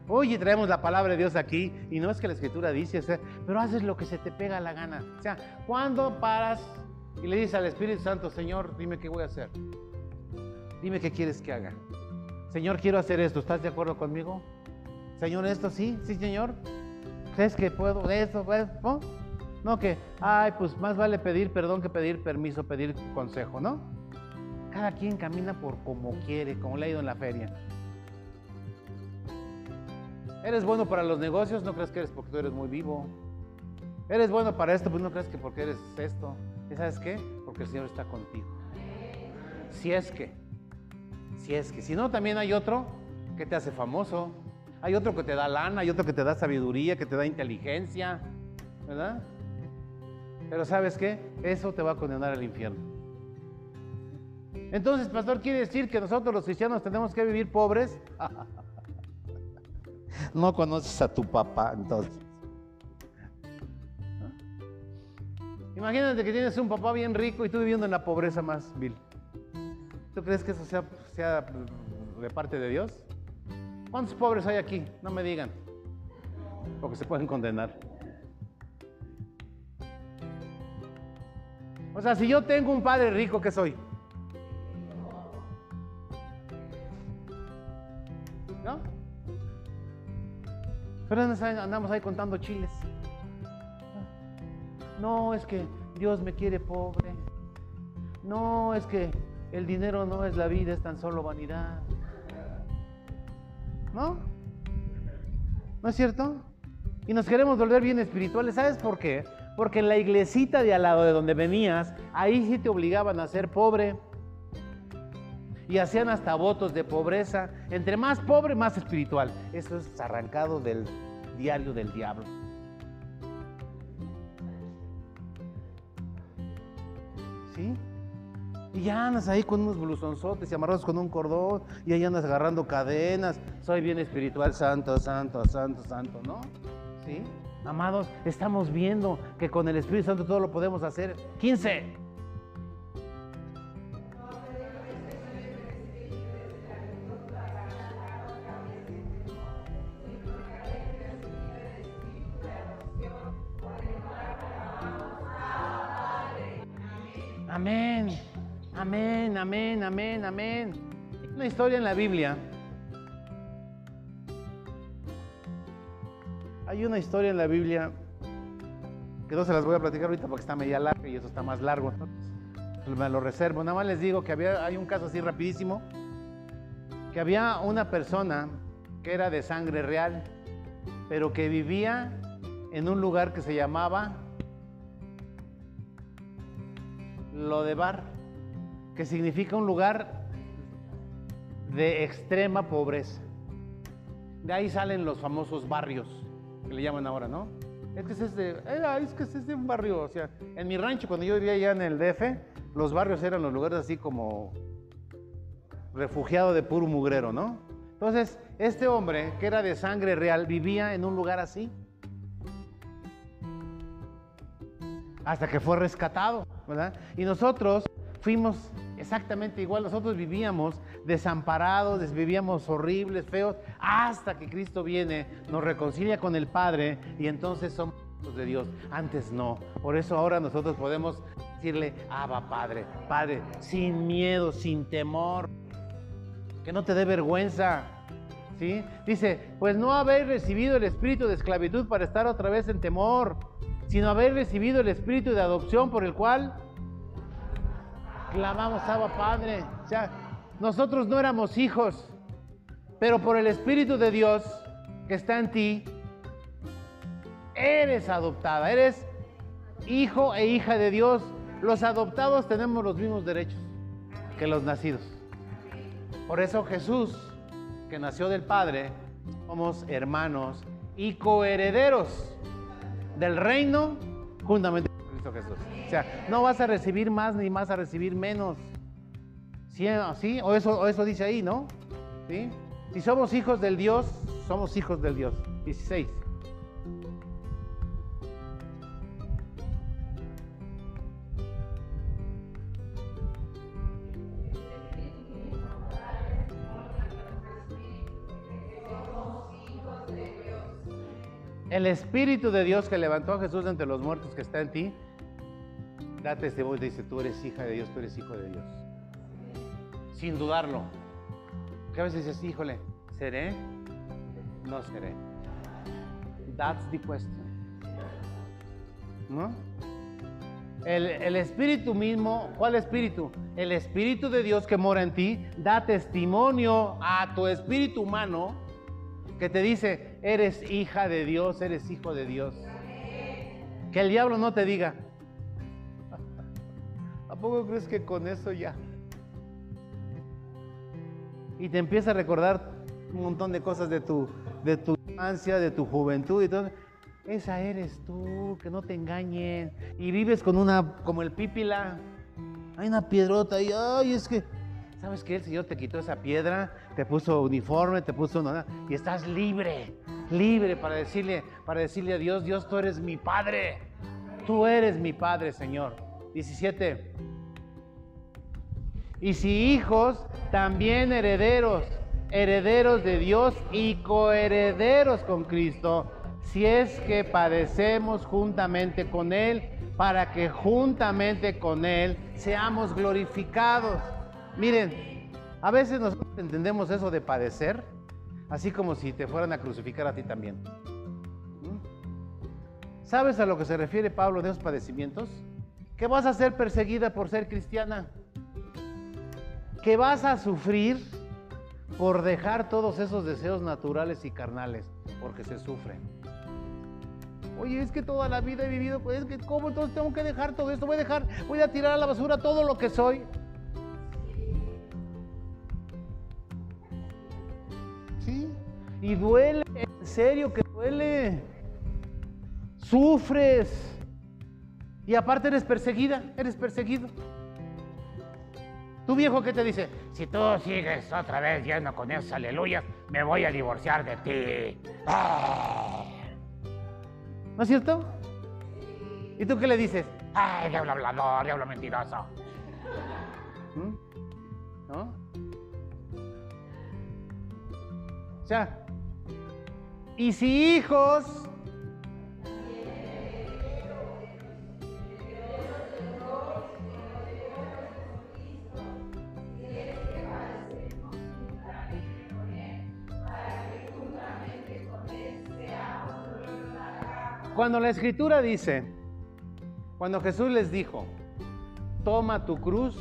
Oye, traemos la palabra de Dios aquí y no es que la escritura dice, pero haces lo que se te pega la gana. O sea, cuando paras y le dices al Espíritu Santo, Señor, dime qué voy a hacer. Dime qué quieres que haga. Señor, quiero hacer esto, ¿estás de acuerdo conmigo? Señor, esto sí, sí, Señor. ¿Crees que puedo esto? ¿No? no, que, ay, pues más vale pedir perdón que pedir permiso, pedir consejo, ¿no? Cada quien camina por como quiere, como le ha ido en la feria. Eres bueno para los negocios, no crees que eres porque tú eres muy vivo. Eres bueno para esto, pues no crees que porque eres esto. ¿Y sabes qué? Porque el Señor está contigo. Si es que si es que, si no, también hay otro que te hace famoso. Hay otro que te da lana, hay otro que te da sabiduría, que te da inteligencia, ¿verdad? Pero ¿sabes qué? Eso te va a condenar al infierno. Entonces, pastor, ¿quiere decir que nosotros los cristianos tenemos que vivir pobres? no conoces a tu papá, entonces. Imagínate que tienes un papá bien rico y tú viviendo en la pobreza más vil. ¿Tú crees que eso sea, sea de parte de Dios? ¿Cuántos pobres hay aquí? No me digan. Porque se pueden condenar. O sea, si yo tengo un padre rico, ¿qué soy? ¿No? Pero andamos ahí contando chiles. No, es que Dios me quiere pobre. No, es que el dinero no es la vida, es tan solo vanidad. ¿No? ¿No es cierto? Y nos queremos volver bien espirituales. ¿Sabes por qué? Porque en la iglesita de al lado de donde venías, ahí sí te obligaban a ser pobre. Y hacían hasta votos de pobreza. Entre más pobre, más espiritual. Eso es arrancado del diario del diablo. ¿Sí? Y ya andas ahí con unos blusonzotes y amarrados con un cordón y ahí andas agarrando cadenas. Soy bien espiritual, santo, santo, santo, santo, ¿no? ¿Sí? Amados, estamos viendo que con el Espíritu Santo todo lo podemos hacer. 15. Amén, amén, amén. Una historia en la Biblia Hay una historia en la Biblia que no se las voy a platicar ahorita porque está media larga y eso está más largo. Me lo reservo. Nada más les digo que había, hay un caso así rapidísimo, que había una persona que era de sangre real, pero que vivía en un lugar que se llamaba Lodebar, que significa un lugar de extrema pobreza. De ahí salen los famosos barrios que le llaman ahora, ¿no? Es que es de, eh, es que es de un barrio, o sea, en mi rancho cuando yo vivía allá en el DF, los barrios eran los lugares así como refugiado de puro mugrero, ¿no? Entonces, este hombre, que era de sangre real, vivía en un lugar así. Hasta que fue rescatado, ¿verdad? Y nosotros fuimos exactamente igual, nosotros vivíamos desamparados, vivíamos horribles, feos, hasta que Cristo viene, nos reconcilia con el Padre y entonces somos de Dios. Antes no. Por eso ahora nosotros podemos decirle, Abba Padre, Padre, sin miedo, sin temor, que no te dé vergüenza. ¿Sí? Dice, pues no habéis recibido el espíritu de esclavitud para estar otra vez en temor, sino habéis recibido el espíritu de adopción por el cual clamamos, Abba Padre. O sea, nosotros no éramos hijos, pero por el Espíritu de Dios que está en ti, eres adoptada, eres hijo e hija de Dios. Los adoptados tenemos los mismos derechos que los nacidos. Por eso Jesús, que nació del Padre, somos hermanos y coherederos del reino juntamente Jesús. O sea, no vas a recibir más ni más a recibir menos. ¿Sí? O, eso, eso dice ahí, ¿no? ¿Sí? Si somos hijos del Dios, somos hijos del Dios. 16. El Espíritu de Dios que levantó a Jesús entre los muertos que está en ti, da testimonio y dice, tú eres hija de Dios, tú eres hijo de Dios sin dudarlo. Que a veces dices, híjole, ¿seré? No seré. That's the question. ¿No? El, el, espíritu mismo, ¿cuál espíritu? El espíritu de Dios que mora en ti da testimonio a tu espíritu humano que te dice, eres hija de Dios, eres hijo de Dios. Que el diablo no te diga, ¿a poco crees que con eso ya? y te empieza a recordar un montón de cosas de tu, de tu infancia, de tu juventud y todo. Esa eres tú, que no te engañen. Y vives con una, como el pípila. Hay una piedrota y, ay, es que, ¿sabes qué? El Señor te quitó esa piedra, te puso uniforme, te puso una, y estás libre, libre para decirle, para decirle a Dios, Dios, tú eres mi Padre. Tú eres mi Padre, Señor. 17. Y si hijos, también herederos, herederos de Dios y coherederos con Cristo, si es que padecemos juntamente con Él, para que juntamente con Él seamos glorificados. Miren, a veces nosotros entendemos eso de padecer, así como si te fueran a crucificar a ti también. ¿Mm? ¿Sabes a lo que se refiere Pablo de esos padecimientos? Que vas a ser perseguida por ser cristiana, que vas a sufrir por dejar todos esos deseos naturales y carnales, porque se sufren. Oye, es que toda la vida he vivido, es que ¿cómo entonces tengo que dejar todo esto? Voy a dejar, voy a tirar a la basura todo lo que soy. Sí. Y duele, en serio que duele. Sufres. Y aparte eres perseguida, eres perseguido. Tu viejo, ¿qué te dice? Si tú sigues otra vez lleno con esas aleluyas, me voy a divorciar de ti. ¡Ah! ¿No es cierto? ¿Y tú qué le dices? ¡Ay, diablo hablador, diablo mentiroso! ¿Mm? ¿No? O sea, y si hijos Cuando la escritura dice, cuando Jesús les dijo, toma tu cruz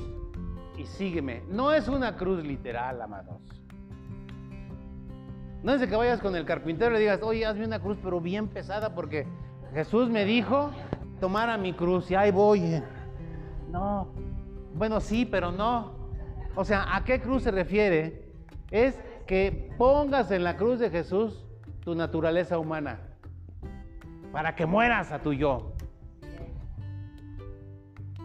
y sígueme, no es una cruz literal, amados. No es de que vayas con el carpintero y le digas, oye, hazme una cruz, pero bien pesada, porque Jesús me dijo, tomara mi cruz y ahí voy. No, bueno, sí, pero no. O sea, ¿a qué cruz se refiere? Es que pongas en la cruz de Jesús tu naturaleza humana para que mueras a tu yo.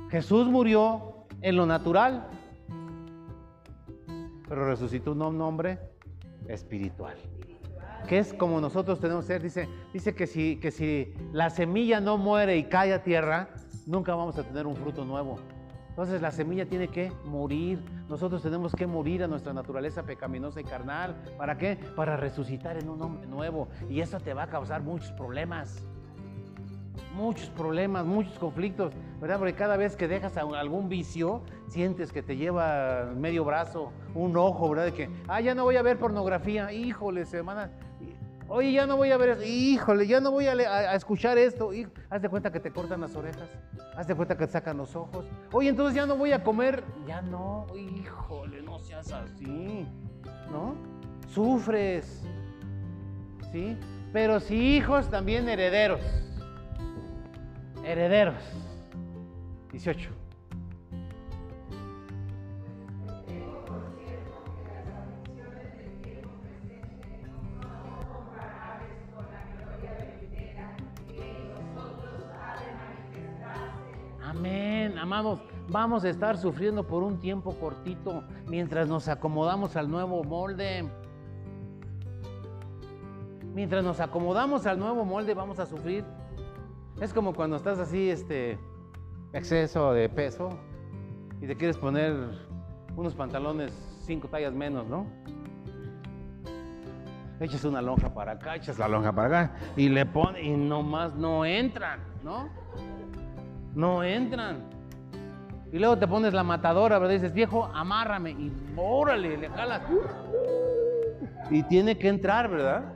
Jesús murió en lo natural, pero resucitó un hombre espiritual. Que es como nosotros tenemos que ser. Dice, dice que, si, que si la semilla no muere y cae a tierra, nunca vamos a tener un fruto nuevo. Entonces la semilla tiene que morir. Nosotros tenemos que morir a nuestra naturaleza pecaminosa y carnal. ¿Para qué? Para resucitar en un hombre nuevo. Y eso te va a causar muchos problemas muchos problemas, muchos conflictos, ¿verdad? Porque cada vez que dejas algún vicio, sientes que te lleva medio brazo, un ojo, ¿verdad? De que, ah, ya no voy a ver pornografía, híjole, semana. Oye, ya no voy a ver eso, híjole, ya no voy a, escuchar esto. haz de cuenta que te cortan las orejas, haz de cuenta que te sacan los ojos. Oye, entonces ya no voy a comer, ya no, híjole, no seas así, ¿no? Sufres, ¿sí? Pero si hijos, también herederos herederos. 18. Amén, amados. Vamos a estar sufriendo por un tiempo cortito mientras nos acomodamos al nuevo molde. Mientras nos acomodamos al nuevo molde, vamos a sufrir es como cuando estás así, este, exceso de peso y te quieres poner unos pantalones cinco tallas menos, ¿no? Echas una lonja para acá, echas la lonja para acá y le pones y nomás no entran, ¿no? No entran. Y luego te pones la matadora, ¿verdad? dices, viejo, amárrame y órale, le jalas. Y tiene que entrar, ¿verdad?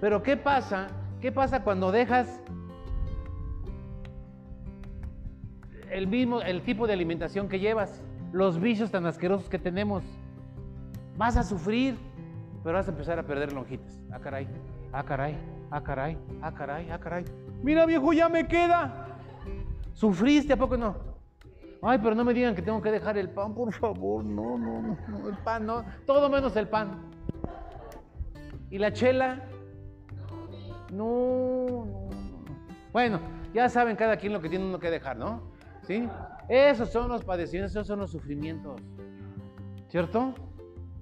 Pero ¿qué pasa ¿Qué pasa cuando dejas el mismo, el tipo de alimentación que llevas, los vicios tan asquerosos que tenemos? Vas a sufrir, pero vas a empezar a perder lonjitas. Ah, caray, ah, caray, ah, caray, ah, caray, ah, caray. Mira, viejo, ya me queda. ¿Sufriste? ¿A poco no? Ay, pero no me digan que tengo que dejar el pan, por favor. No, no, no, el pan no. Todo menos el pan. ¿Y la chela? No, no, no. Bueno, ya saben cada quien lo que tiene uno que dejar, ¿no? ¿Sí? Esos son los padecimientos, esos son los sufrimientos. ¿Cierto?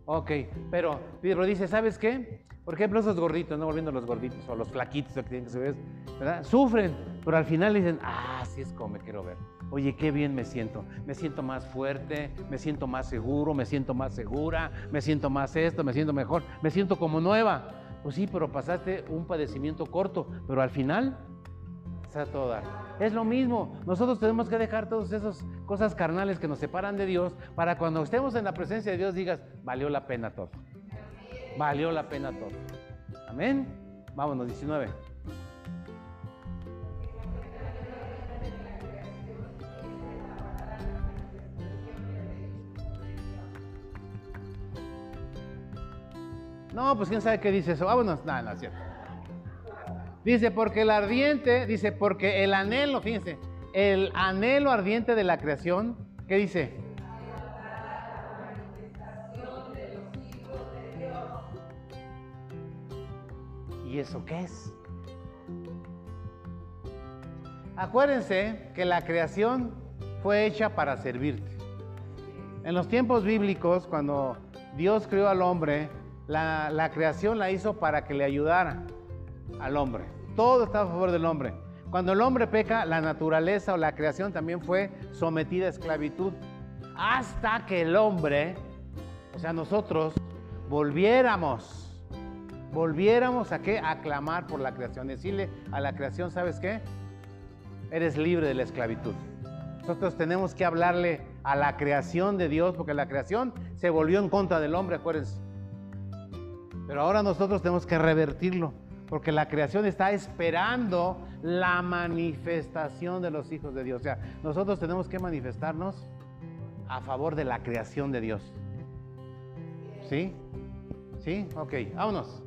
Ok, pero Pedro dice, ¿sabes qué? Por ejemplo, esos gorditos, no volviendo a los gorditos o los flaquitos que tienen que subir, ¿verdad? Sufren, pero al final dicen, ah, sí es como me quiero ver. Oye, qué bien me siento. Me siento más fuerte, me siento más seguro, me siento más segura, me siento más esto, me siento mejor, me siento como nueva. Pues sí, pero pasaste un padecimiento corto, pero al final está todo dar. Es lo mismo. Nosotros tenemos que dejar todas esas cosas carnales que nos separan de Dios para cuando estemos en la presencia de Dios digas, valió la pena todo. Valió la pena todo. Amén. Vámonos, 19. No, pues quién sabe qué dice eso. Vámonos. No, no es cierto. Dice, porque el ardiente, dice, porque el anhelo, fíjense, el anhelo ardiente de la creación, ¿qué dice? ¿Y eso qué es? Acuérdense que la creación fue hecha para servirte. En los tiempos bíblicos, cuando Dios creó al hombre, la, creación la hizo para que le ayudara al hombre. Todo estaba a favor del hombre. Cuando el hombre peca, la naturaleza o la creación también fue sometida a esclavitud. Hasta que el hombre, o sea, nosotros, volviéramos, volviéramos a qué? A clamar por la creación. Decirle a la creación, ¿sabes qué? Eres libre de la esclavitud. Nosotros tenemos que hablarle a la creación de Dios, porque la creación se volvió en contra del hombre, acuérdense. Pero ahora nosotros tenemos que revertirlo, porque la creación está esperando la manifestación de los hijos de Dios. O sea, nosotros tenemos que manifestarnos a favor de la creación de Dios. ¿Sí? ¿Sí? Ok, vámonos.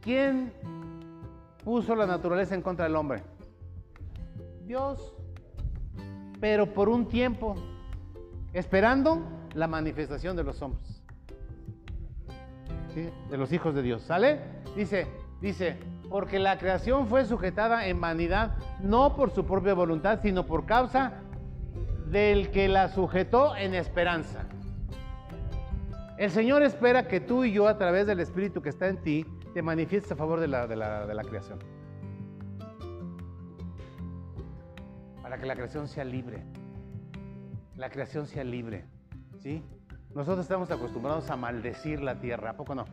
¿Quién puso la naturaleza en contra del hombre? Dios. Pero por un tiempo, esperando la manifestación de los hombres. De los hijos de Dios. ¿Sale? Dice, dice, porque la creación fue sujetada en vanidad, no por su propia voluntad, sino por causa del que la sujetó en esperanza. El Señor espera que tú y yo, a través del Espíritu que está en ti, te manifiestes a favor de la, de la, creación. Para que la creación sea libre. La creación sea libre. ¿Sí? Nosotros estamos acostumbrados a maldecir la tierra, ¿a poco no?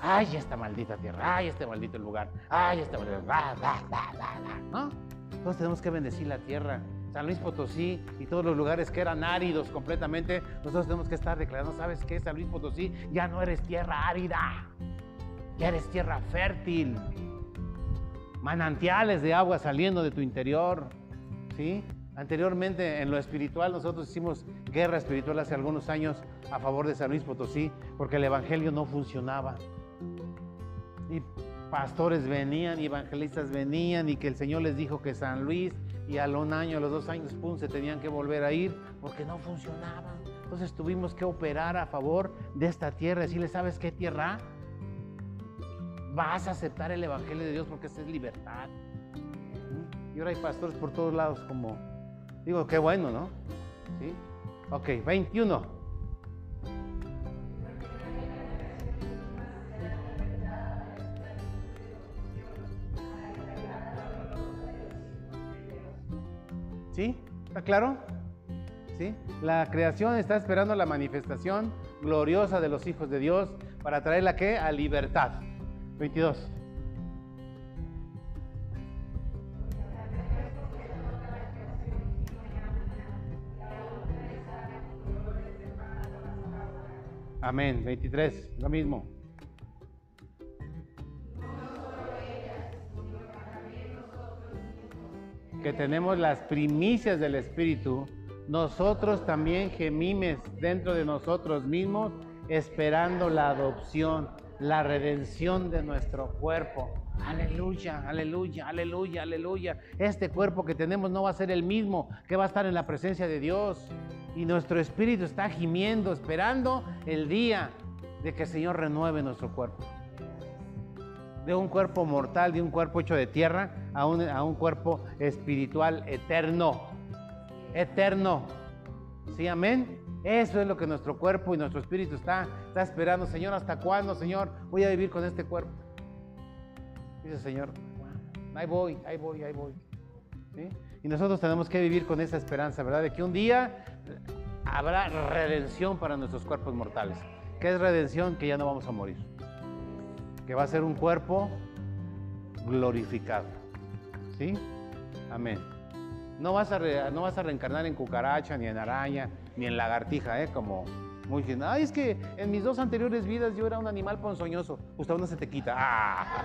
Ay, esta maldita tierra, ay, este maldito lugar, ay, este maldito. ¿No? Entonces tenemos que bendecir la tierra. San Luis Potosí y todos los lugares que eran áridos completamente, nosotros tenemos que estar declarando, ¿sabes qué? San Luis Potosí ya no eres tierra árida ya eres tierra fértil, manantiales de agua saliendo de tu interior, ¿sí? Anteriormente en lo espiritual nosotros hicimos guerra espiritual hace algunos años a favor de San Luis Potosí porque el evangelio no funcionaba. Y pastores venían y evangelistas venían y que el Señor les dijo que San Luis y a un año, a los dos años, pum, se tenían que volver a ir porque no funcionaba. Entonces tuvimos que operar a favor de esta tierra, decirle, ¿sabes qué tierra? Vas a aceptar el Evangelio de Dios porque esa es libertad. Y ahora hay pastores por todos lados como, digo, qué bueno, ¿no? ¿Sí? Ok, 21. ¿Sí? ¿Está claro? ¿Sí? La creación está esperando la manifestación gloriosa de los hijos de Dios para traerla qué? A libertad. 22. Amén. 23. Lo mismo. Que tenemos las primicias del Espíritu, nosotros también gemimes dentro de nosotros mismos esperando la adopción la redención de nuestro cuerpo. Aleluya, aleluya, aleluya, aleluya. Este cuerpo que tenemos no va a ser el mismo que va a estar en la presencia de Dios. Y nuestro espíritu está gimiendo, esperando el día de que el Señor renueve nuestro cuerpo. De un cuerpo mortal, de un cuerpo hecho de tierra, a un, a un cuerpo espiritual eterno. Eterno. Sí, amén. Eso es lo que nuestro cuerpo y nuestro espíritu está, está esperando. Señor, ¿hasta cuándo, Señor, voy a vivir con este cuerpo? Dice Señor, ahí voy, ahí voy, ahí voy. Y nosotros tenemos que vivir con esa esperanza, ¿verdad? De que un día habrá redención para nuestros cuerpos mortales. ¿Qué es redención? Que ya no vamos a morir. Que va a ser un cuerpo glorificado. ¿Sí? Amén. No vas a, no vas a reencarnar en cucaracha, ni en araña, ni en lagartija, ¿eh? Como muy bien. Ay, es que en mis dos anteriores vidas yo era un animal ponzoñoso. Usted uno se te quita. ¡Ah!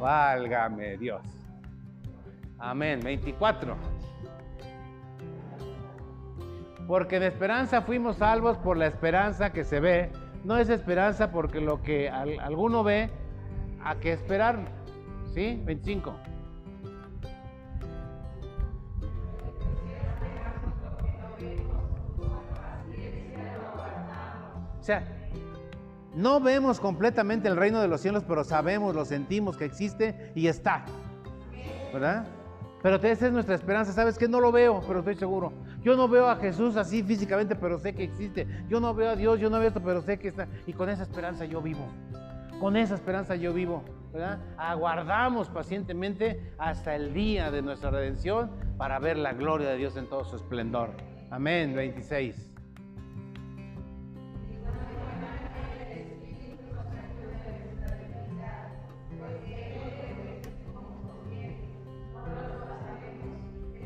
Válgame Dios. Amén. 24. Porque en esperanza fuimos salvos por la esperanza que se ve. No es esperanza porque lo que alguno ve, a que esperar. ¿Sí? 25. Sea, no vemos completamente el reino de los cielos, pero sabemos, lo sentimos que existe y está. ¿Verdad? Pero esa es nuestra esperanza. ¿Sabes que No lo veo, pero estoy seguro. Yo no veo a Jesús así físicamente, pero sé que existe. Yo no veo a Dios, yo no veo esto, pero sé que está. Y con esa esperanza yo vivo. Con esa esperanza yo vivo. ¿verdad? Aguardamos pacientemente hasta el día de nuestra redención para ver la gloria de Dios en todo su esplendor. Amén. 26.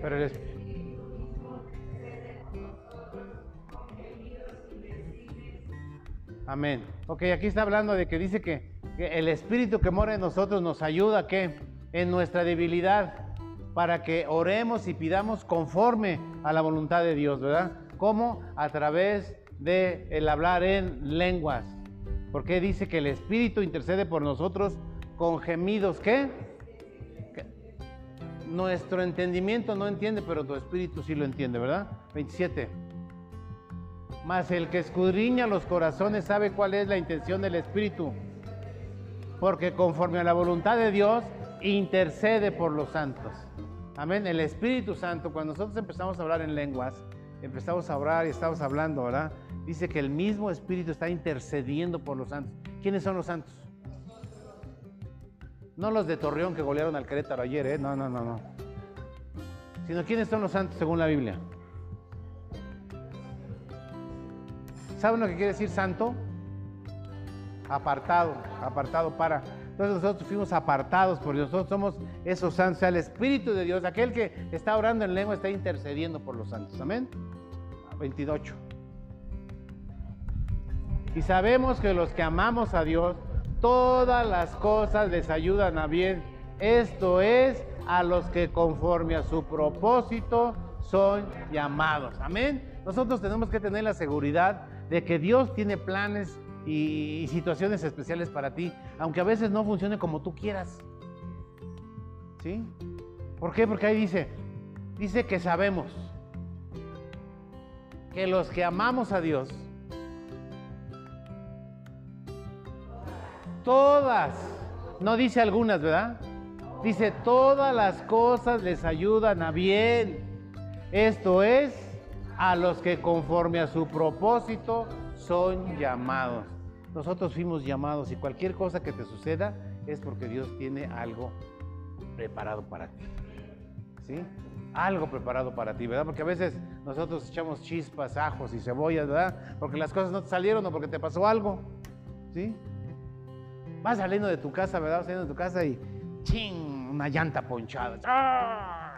Pero Amén. Ok, aquí está hablando de que dice que, el Espíritu que mora en nosotros nos ayuda ¿qué? en nuestra debilidad para que oremos y pidamos conforme a la voluntad de Dios, ¿verdad? ¿Cómo? A través de el hablar en lenguas. Porque dice que el Espíritu intercede por nosotros con gemidos, ¿qué? Nuestro entendimiento no entiende, pero tu espíritu sí lo entiende, ¿verdad? 27. Mas el que escudriña los corazones sabe cuál es la intención del espíritu, porque conforme a la voluntad de Dios intercede por los santos. Amén. El Espíritu Santo, cuando nosotros empezamos a hablar en lenguas, empezamos a orar y estamos hablando, ¿verdad? Dice que el mismo Espíritu está intercediendo por los santos. ¿Quiénes son los santos? No los de Torreón que golearon al Querétaro ayer, ¿eh? No, no, no, no. Sino quiénes son los santos según la Biblia. ¿Saben lo que quiere decir santo? Apartado, apartado para. Entonces nosotros fuimos apartados porque nosotros somos esos santos. O sea, el Espíritu de Dios, aquel que está orando en lengua, está intercediendo por los santos. Amén. 28. Y sabemos que los que amamos a Dios, todas las cosas les ayudan a bien. Esto es a los que conforme a su propósito son llamados. Amén. Nosotros tenemos que tener la seguridad de que Dios tiene planes y, situaciones especiales para ti, aunque a veces no funcione como tú quieras. ¿Sí? ¿Por qué? Porque ahí dice, dice que sabemos que los que amamos a Dios, Todas. No dice algunas, ¿verdad? Dice, todas las cosas les ayudan a bien. Esto es, a los que conforme a su propósito son llamados. Nosotros fuimos llamados y cualquier cosa que te suceda es porque Dios tiene algo preparado para ti. ¿Sí? Algo preparado para ti, ¿verdad? Porque a veces nosotros echamos chispas, ajos y cebollas, ¿verdad? Porque las cosas no te salieron o porque te pasó algo. ¿Sí? Vas saliendo de tu casa, ¿verdad? Vas saliendo de tu casa y ¡ching! Una llanta ponchada. ¡Ah!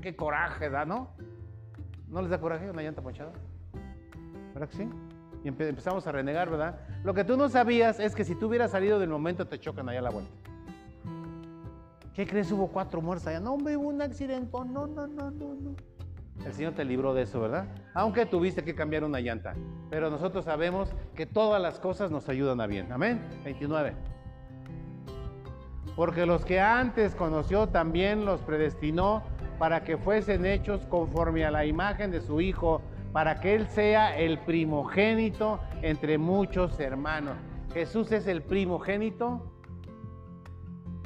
¡Qué coraje da, ¿no? ¿No les da coraje una llanta ponchada? ¿Verdad que sí? Y empezamos a renegar, ¿verdad? Lo que tú no sabías es que si tú hubieras salido del momento te chocan allá a la vuelta. ¿Qué crees? Hubo cuatro muertos allá. No, hombre, hubo un accidente. No, no, no, no, no. El Señor te libró de eso, ¿verdad? Aunque tuviste que cambiar una llanta. Pero nosotros sabemos que todas las cosas nos ayudan a bien. Amén. 29. Porque los que antes conoció también los predestinó para que fuesen hechos conforme a la imagen de su Hijo, para que Él sea el primogénito entre muchos hermanos. Jesús es el primogénito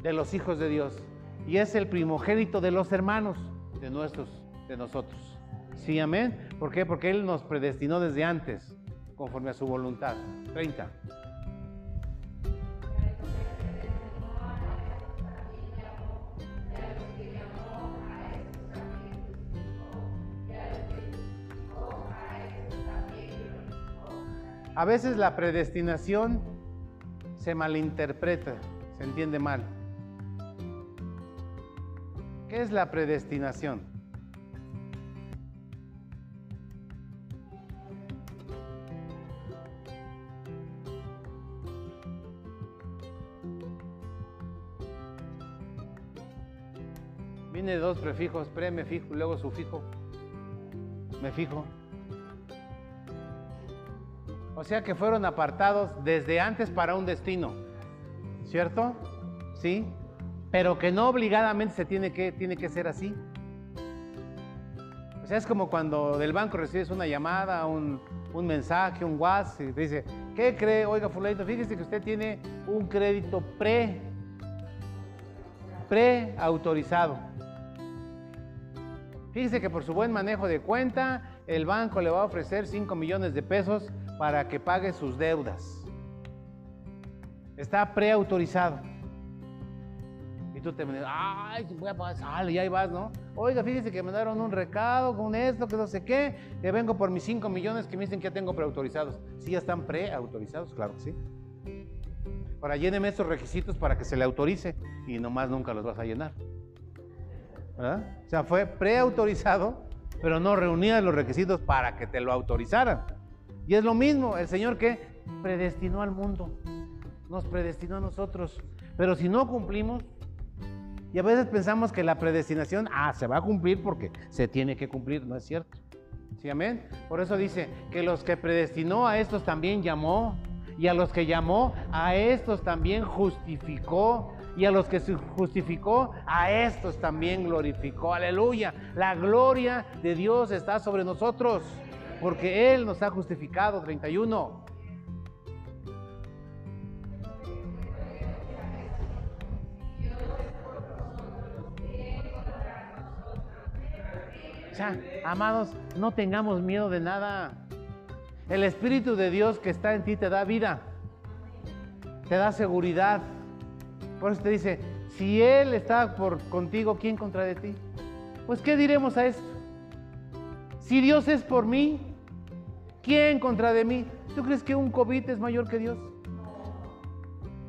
de los hijos de Dios y es el primogénito de los hermanos, de nuestros de nosotros. Sí, amén. ¿Por qué? Porque Él nos predestinó desde antes, conforme a su voluntad. 30. A veces la predestinación se malinterpreta, se entiende mal. ¿Qué es la predestinación? Viene dos prefijos, pre, me fijo, luego sufijo. Me fijo. O sea que fueron apartados desde antes para un destino. ¿Cierto? ¿Sí? Pero que no obligadamente se tiene que, tiene que ser así. O sea, es como cuando del banco recibes una llamada, un, un mensaje, un WhatsApp, y te dice, ¿qué cree? Oiga, fulanito, fíjese que usted tiene un crédito pre, pre-autorizado. Fíjese que por su buen manejo de cuenta, el banco le va a ofrecer 5 millones de pesos para que pague sus deudas. Está preautorizado. Y tú te me ay, voy a pasar, y ahí vas, ¿no? Oiga, fíjese que me dieron un recado con esto, que no sé qué, que vengo por mis 5 millones que me dicen que ya tengo preautorizados. Sí, ya están preautorizados, claro que sí. Ahora lléneme estos requisitos para que se le autorice y nomás nunca los vas a llenar. ¿Verdad? O sea, fue preautorizado, pero no reunía los requisitos para que te lo autorizaran. Y es lo mismo, el Señor que predestinó al mundo, nos predestinó a nosotros. Pero si no cumplimos, y a veces pensamos que la predestinación, ah, se va a cumplir porque se tiene que cumplir, no es cierto. ¿Sí, amén? Por eso dice que los que predestinó a estos también llamó, y a los que llamó, a estos también justificó, y a los que se justificó, a estos también glorificó. Aleluya. La gloria de Dios está sobre nosotros porque Él nos ha justificado. 31. O sea, amados, no tengamos miedo de nada. El Espíritu de Dios que está en ti te da vida, te da seguridad. Por eso te dice, si Él está por contigo, ¿quién contra de ti? Pues ¿qué diremos a esto? Si Dios es por mí, ¿Quién contra de mí? ¿Tú crees que un COVID es mayor que Dios?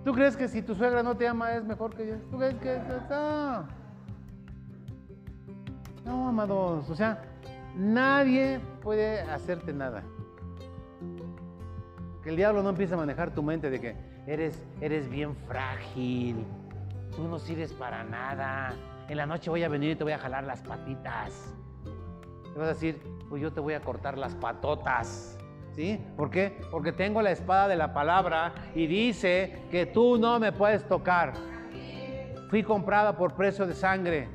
¿Tú crees que si tu suegra no te ama es mejor que Dios? ¿Tú crees que no? No, amados, o sea, nadie puede hacerte nada. Que el diablo no empiece a manejar tu mente de que eres, eres bien frágil, tú no sirves para nada. En la noche voy a venir y te voy a jalar las patitas. Te vas a decir, pues yo te voy a cortar las patotas. ¿Sí? ¿Por qué? Porque tengo la espada de la palabra y dice que tú no me puedes tocar. Fui comprada por precio de sangre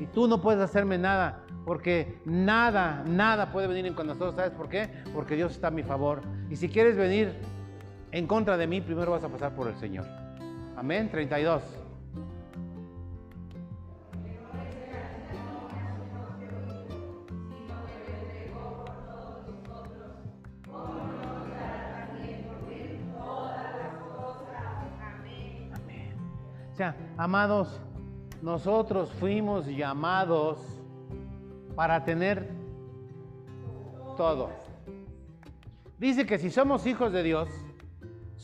y tú no puedes hacerme nada. Porque nada, nada puede venir de nosotros. ¿Sabes por qué? Porque Dios está a mi favor. Y si quieres venir en contra de mí, primero vas a pasar por el Señor. Amén. 32. O sea, amados, nosotros fuimos llamados para tener todo. Dice que si somos hijos de Dios,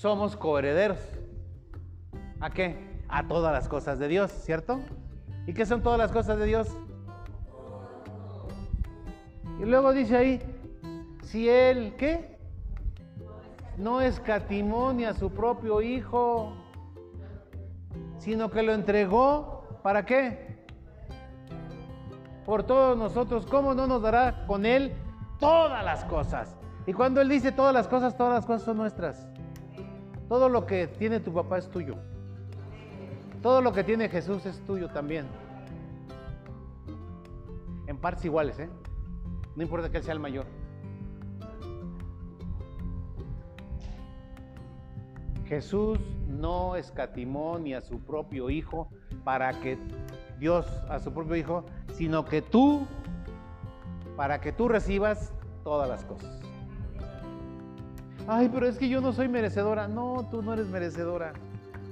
somos coherederos. ¿A qué? A todas las cosas de Dios, ¿cierto? ¿Y qué son todas las cosas de Dios? Y luego dice ahí, si Él, ¿qué? No escatimó ni a su propio Hijo, sino que lo entregó, ¿para qué? Por todos nosotros, ¿cómo no nos dará con Él todas las cosas? Y cuando Él dice todas las cosas, todas las cosas son nuestras. Todo lo que tiene tu papá es tuyo. Todo lo que tiene Jesús es tuyo también. En partes iguales, ¿eh? No importa que Él sea el mayor. Jesús no escatimó ni a su propio Hijo para que Dios a su propio Hijo, sino que tú, para que tú recibas todas las cosas. Ay, pero es que yo no soy merecedora. No, tú no eres merecedora.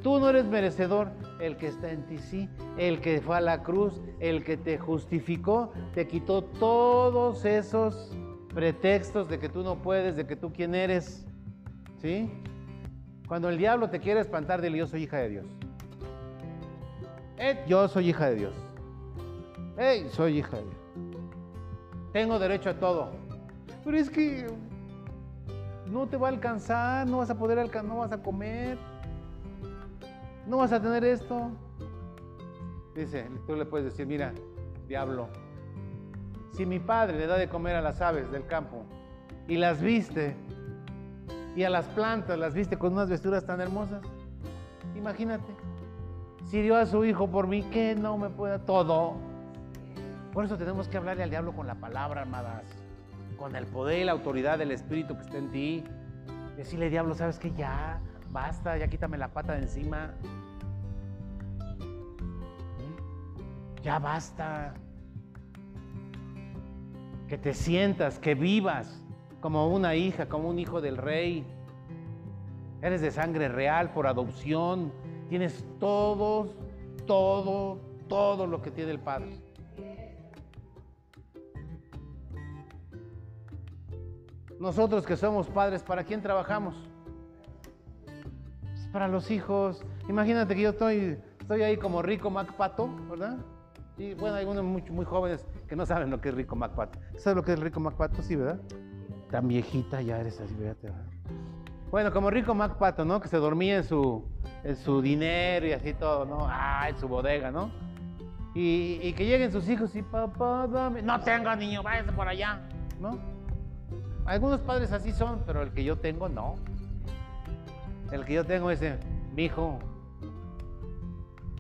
Tú no eres merecedor. El que está en ti sí. El que fue a la cruz, el que te justificó, te quitó todos esos pretextos de que tú no puedes, de que tú quién eres. ¿Sí? Cuando el diablo te quiere espantar, dile yo soy hija de Dios. Eh, yo soy hija de Dios. Hey, soy hija de Dios. Tengo derecho a todo. Pero es que no te va a alcanzar, no vas a poder alcanzar, no vas a comer, no vas a tener esto. Dice, tú le puedes decir, mira, diablo, si mi padre le da de comer a las aves del campo y las viste, y a las plantas las viste con unas vestiduras tan hermosas, imagínate, si dio a su hijo por mí, que no me pueda todo. Por eso tenemos que hablarle al diablo con la palabra, armadas con el poder y la autoridad del Espíritu que está en ti. Decirle, diablo, ¿sabes que Ya, basta, ya quítame la pata de encima. ¿Mm? Ya basta. Que te sientas, que vivas como una hija, como un hijo del rey. Eres de sangre real por adopción. Tienes todo, todo, todo lo que tiene el Padre. Nosotros que somos padres, ¿para quién trabajamos? Pues para los hijos. Imagínate que yo estoy, estoy ahí como rico MacPato, ¿verdad? Y bueno, hay algunos muy, muy, jóvenes que no saben lo que es rico MacPato. ¿Sabes lo que es rico MacPato? Sí, ¿verdad? Tan viejita ya eres así, ¿verdad? Bueno, como rico MacPato, ¿no? Que se dormía en su, en su dinero y así todo, ¿no? Ah, en su bodega, ¿no? Y, y que lleguen sus hijos y papá, dame. No tengo niño, váyase por allá, ¿no? Algunos padres así son, pero el que yo tengo no. El que yo tengo es, mi hijo,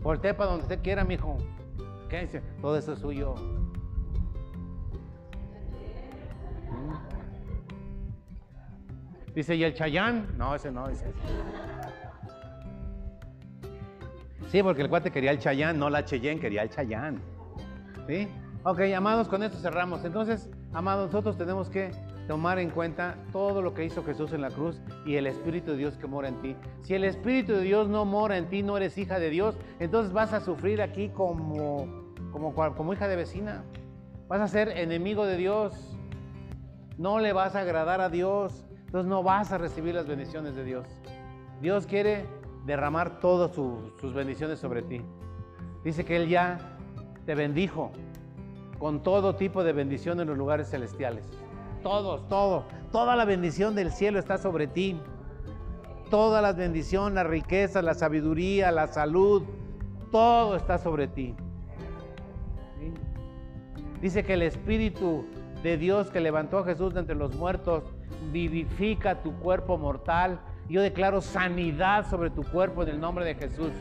voltee para donde usted quiera, mi hijo. ¿Qué dice? Todo eso es suyo. Dice, ¿y el Chayán? No, ese no, dice. Sí, porque el cuate quería el Chayán, no la Cheyenne, quería el Chayán. ¿Sí? Ok, amados, con esto cerramos. Entonces, amados, nosotros tenemos que tomar en cuenta todo lo que hizo Jesús en la cruz y el Espíritu de Dios que mora en ti. Si el Espíritu de Dios no mora en ti, no eres hija de Dios, entonces vas a sufrir aquí como, como, hija de vecina. Vas a ser enemigo de Dios. No le vas a agradar a Dios. Entonces no vas a recibir las bendiciones de Dios. Dios quiere derramar todas sus bendiciones sobre ti. Dice que Él ya te bendijo con todo tipo de bendición en los lugares celestiales. Todos, todo. Toda la bendición del cielo está sobre ti. Toda la bendición, la riqueza, la sabiduría, la salud, todo está sobre ti. Dice que el Espíritu de Dios que levantó a Jesús de entre los muertos vivifica tu cuerpo mortal. Yo declaro sanidad sobre tu cuerpo en el nombre de Jesús.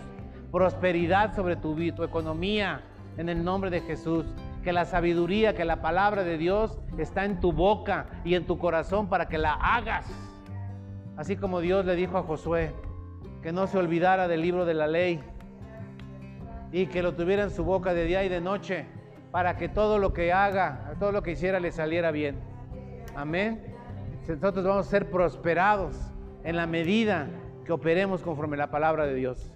Prosperidad sobre tu, tu economía en el nombre de Jesús que la sabiduría, que la palabra de Dios está en tu boca y en tu corazón para que la hagas. Así como Dios le dijo a Josué que no se olvidara del libro de la ley y que lo tuviera en su boca de día y de noche para que todo lo que haga, todo lo que hiciera le saliera bien. Amén. Nosotros vamos a ser prosperados en la medida que operemos conforme la palabra de Dios.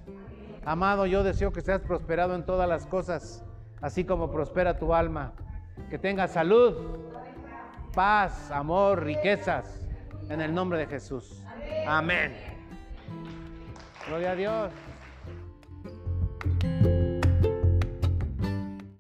Amado, yo deseo que seas prosperado en todas las cosas así como prospera tu alma. Que tengas salud, paz, amor, riquezas, en el nombre de Jesús. Amén. Gloria a Dios.